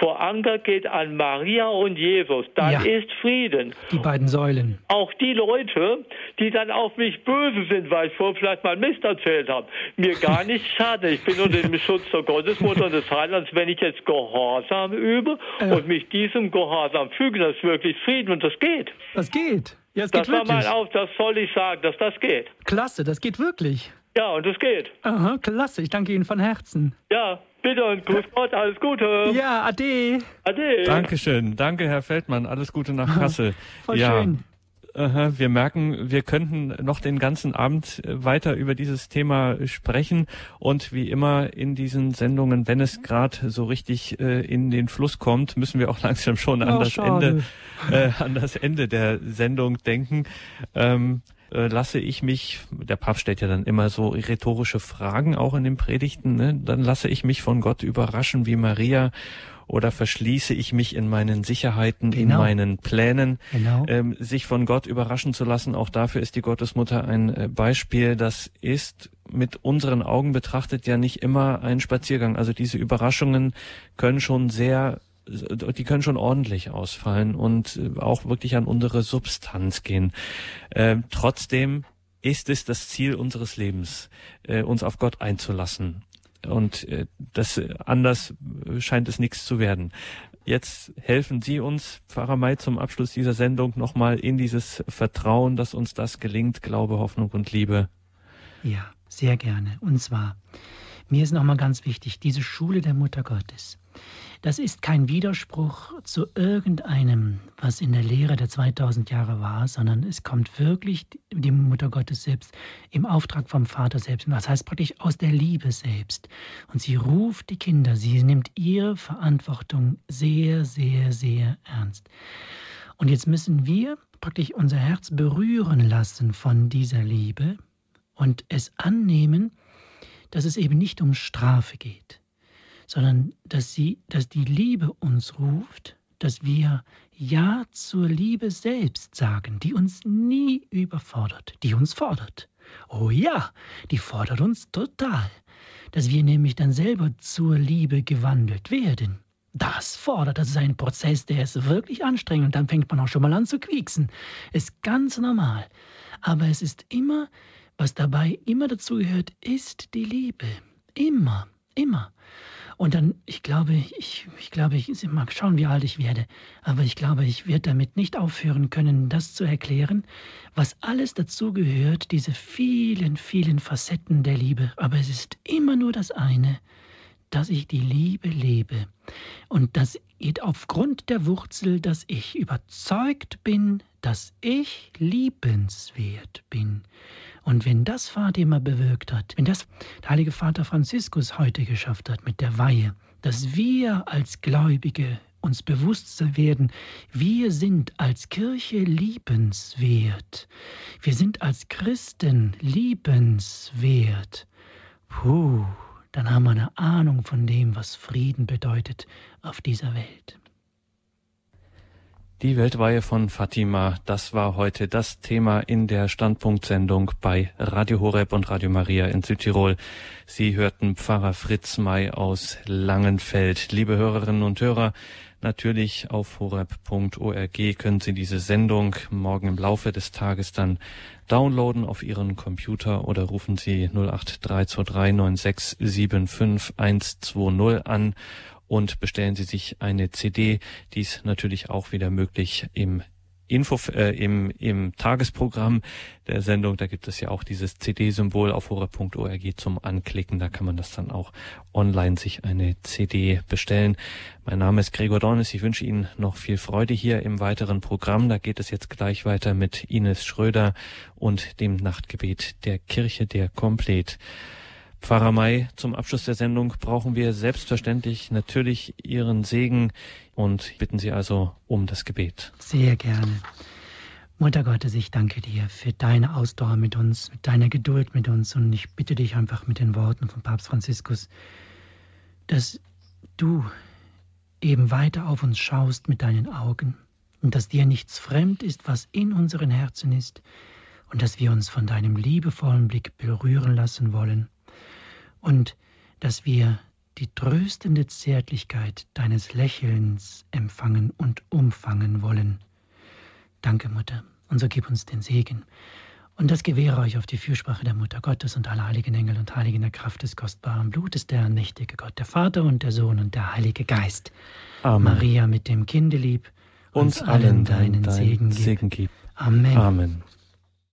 vor Anker geht an Maria und Jesus, dann Ja. ist Frieden. Die beiden Säulen. Auch die Leute, die dann auf mich böse sind, weil ich vorher vielleicht mal Mist erzählt habe. Mir gar nicht schade. Ich bin unter dem Schutz der Gottesmutter und des Heilands, wenn ich jetzt Gehorsam übe ja. und mich diesem Gehorsam füge, das ist wirklich Frieden und das geht. Das geht. Ja, es das geht war wirklich. mein Auf, das soll ich sagen, dass das geht. Klasse, das geht wirklich. Ja, und das geht. Aha, klasse. Ich danke Ihnen von Herzen. Ja, bitte und grüß Gott, alles Gute. Ja, ade. Ade. Dankeschön. Danke, Herr Feldmann. Alles Gute nach Kassel. Voll ja. schön. Aha, wir merken, wir könnten noch den ganzen Abend äh, weiter über dieses Thema sprechen und wie immer in diesen Sendungen, wenn es gerade so richtig äh, in den Fluss kommt, müssen wir auch langsam schon an oh, das Ende, äh, an das Ende der Sendung denken. Ähm, äh, lasse ich mich, der Papst stellt ja dann immer so rhetorische Fragen auch in den Predigten, ne? dann lasse ich mich von Gott überraschen wie Maria oder verschließe ich mich in meinen Sicherheiten, genau. in meinen Plänen, genau. ähm, sich von Gott überraschen zu lassen. Auch dafür ist die Gottesmutter ein äh, Beispiel. Das ist mit unseren Augen betrachtet ja nicht immer ein Spaziergang. Also diese Überraschungen können schon sehr die können schon ordentlich ausfallen und äh, auch wirklich an unsere Substanz gehen. Äh, trotzdem ist es das Ziel unseres Lebens, äh, uns auf Gott einzulassen. Und äh, das äh, anders scheint es nichts zu werden. Jetzt helfen Sie uns, Pfarrer May, zum Abschluss dieser Sendung nochmal in dieses Vertrauen, dass uns das gelingt, Glaube, Hoffnung und Liebe. Ja, sehr gerne. Und zwar, mir ist nochmal ganz wichtig, diese Schule der Mutter Gottes. Das ist kein Widerspruch zu irgendeinem, was in der Lehre der 2000 Jahre war, sondern es kommt wirklich die Mutter Gottes selbst im Auftrag vom Vater selbst. Das heißt praktisch aus der Liebe selbst. Und sie ruft die Kinder, sie nimmt ihre Verantwortung sehr, sehr, sehr ernst. Und jetzt müssen wir praktisch unser Herz berühren lassen von dieser Liebe und es annehmen, dass es eben nicht um Strafe geht sondern dass, sie, dass die Liebe uns ruft, dass wir Ja zur Liebe selbst sagen, die uns nie überfordert, die uns fordert. Oh ja, die fordert uns total, dass wir nämlich dann selber zur Liebe gewandelt werden. Das fordert, das ist ein Prozess, der ist wirklich anstrengend und dann fängt man auch schon mal an zu quieksen. Ist ganz normal. Aber es ist immer, was dabei immer dazu gehört, ist die Liebe. Immer, immer. Und dann, ich glaube, ich, ich glaube, ich mag schauen, wie alt ich werde, aber ich glaube, ich werde damit nicht aufhören können, das zu erklären, was alles dazu gehört, diese vielen, vielen Facetten der Liebe. Aber es ist immer nur das eine, dass ich die Liebe lebe. Und das geht aufgrund der Wurzel, dass ich überzeugt bin, dass ich liebenswert bin. Und wenn das Fatima bewirkt hat, wenn das der heilige Vater Franziskus heute geschafft hat mit der Weihe, dass wir als Gläubige uns bewusst werden, wir sind als Kirche liebenswert. Wir sind als Christen liebenswert. Puh, dann haben wir eine Ahnung von dem, was Frieden bedeutet auf dieser Welt. Die Weltweihe von Fatima, das war heute das Thema in der Standpunktsendung bei Radio Horeb und Radio Maria in Südtirol. Sie hörten Pfarrer Fritz May aus Langenfeld. Liebe Hörerinnen und Hörer, natürlich auf horeb.org können Sie diese Sendung morgen im Laufe des Tages dann downloaden auf Ihren Computer oder rufen Sie 08323 96 120 an und bestellen Sie sich eine CD. Dies natürlich auch wieder möglich im Info äh, im, im Tagesprogramm der Sendung, da gibt es ja auch dieses CD-Symbol auf horror.org zum Anklicken. Da kann man das dann auch online sich eine CD bestellen. Mein Name ist Gregor Dornis. Ich wünsche Ihnen noch viel Freude hier im weiteren Programm. Da geht es jetzt gleich weiter mit Ines Schröder und dem Nachtgebet der Kirche der Komplett. Pfarrer May, zum Abschluss der Sendung brauchen wir selbstverständlich natürlich Ihren Segen und bitten Sie also um das Gebet. Sehr gerne. Mutter Gottes, ich danke dir für deine Ausdauer mit uns, mit deiner Geduld mit uns und ich bitte dich einfach mit den Worten von Papst Franziskus, dass du eben weiter auf uns schaust mit deinen Augen und dass dir nichts fremd ist, was in unseren Herzen ist und dass wir uns von deinem liebevollen Blick berühren lassen wollen und dass wir die tröstende Zärtlichkeit deines Lächelns empfangen und umfangen wollen. Danke, Mutter, und so gib uns den Segen. Und das gewähre euch auf die Fürsprache der Mutter Gottes und aller heiligen Engel und Heiligen der Kraft des kostbaren Blutes, der allmächtige Gott, der Vater und der Sohn und der Heilige Geist. Amen. Maria mit dem Kinde lieb, uns, uns allen deinen, deinen Segen, Segen gib. Amen. Amen.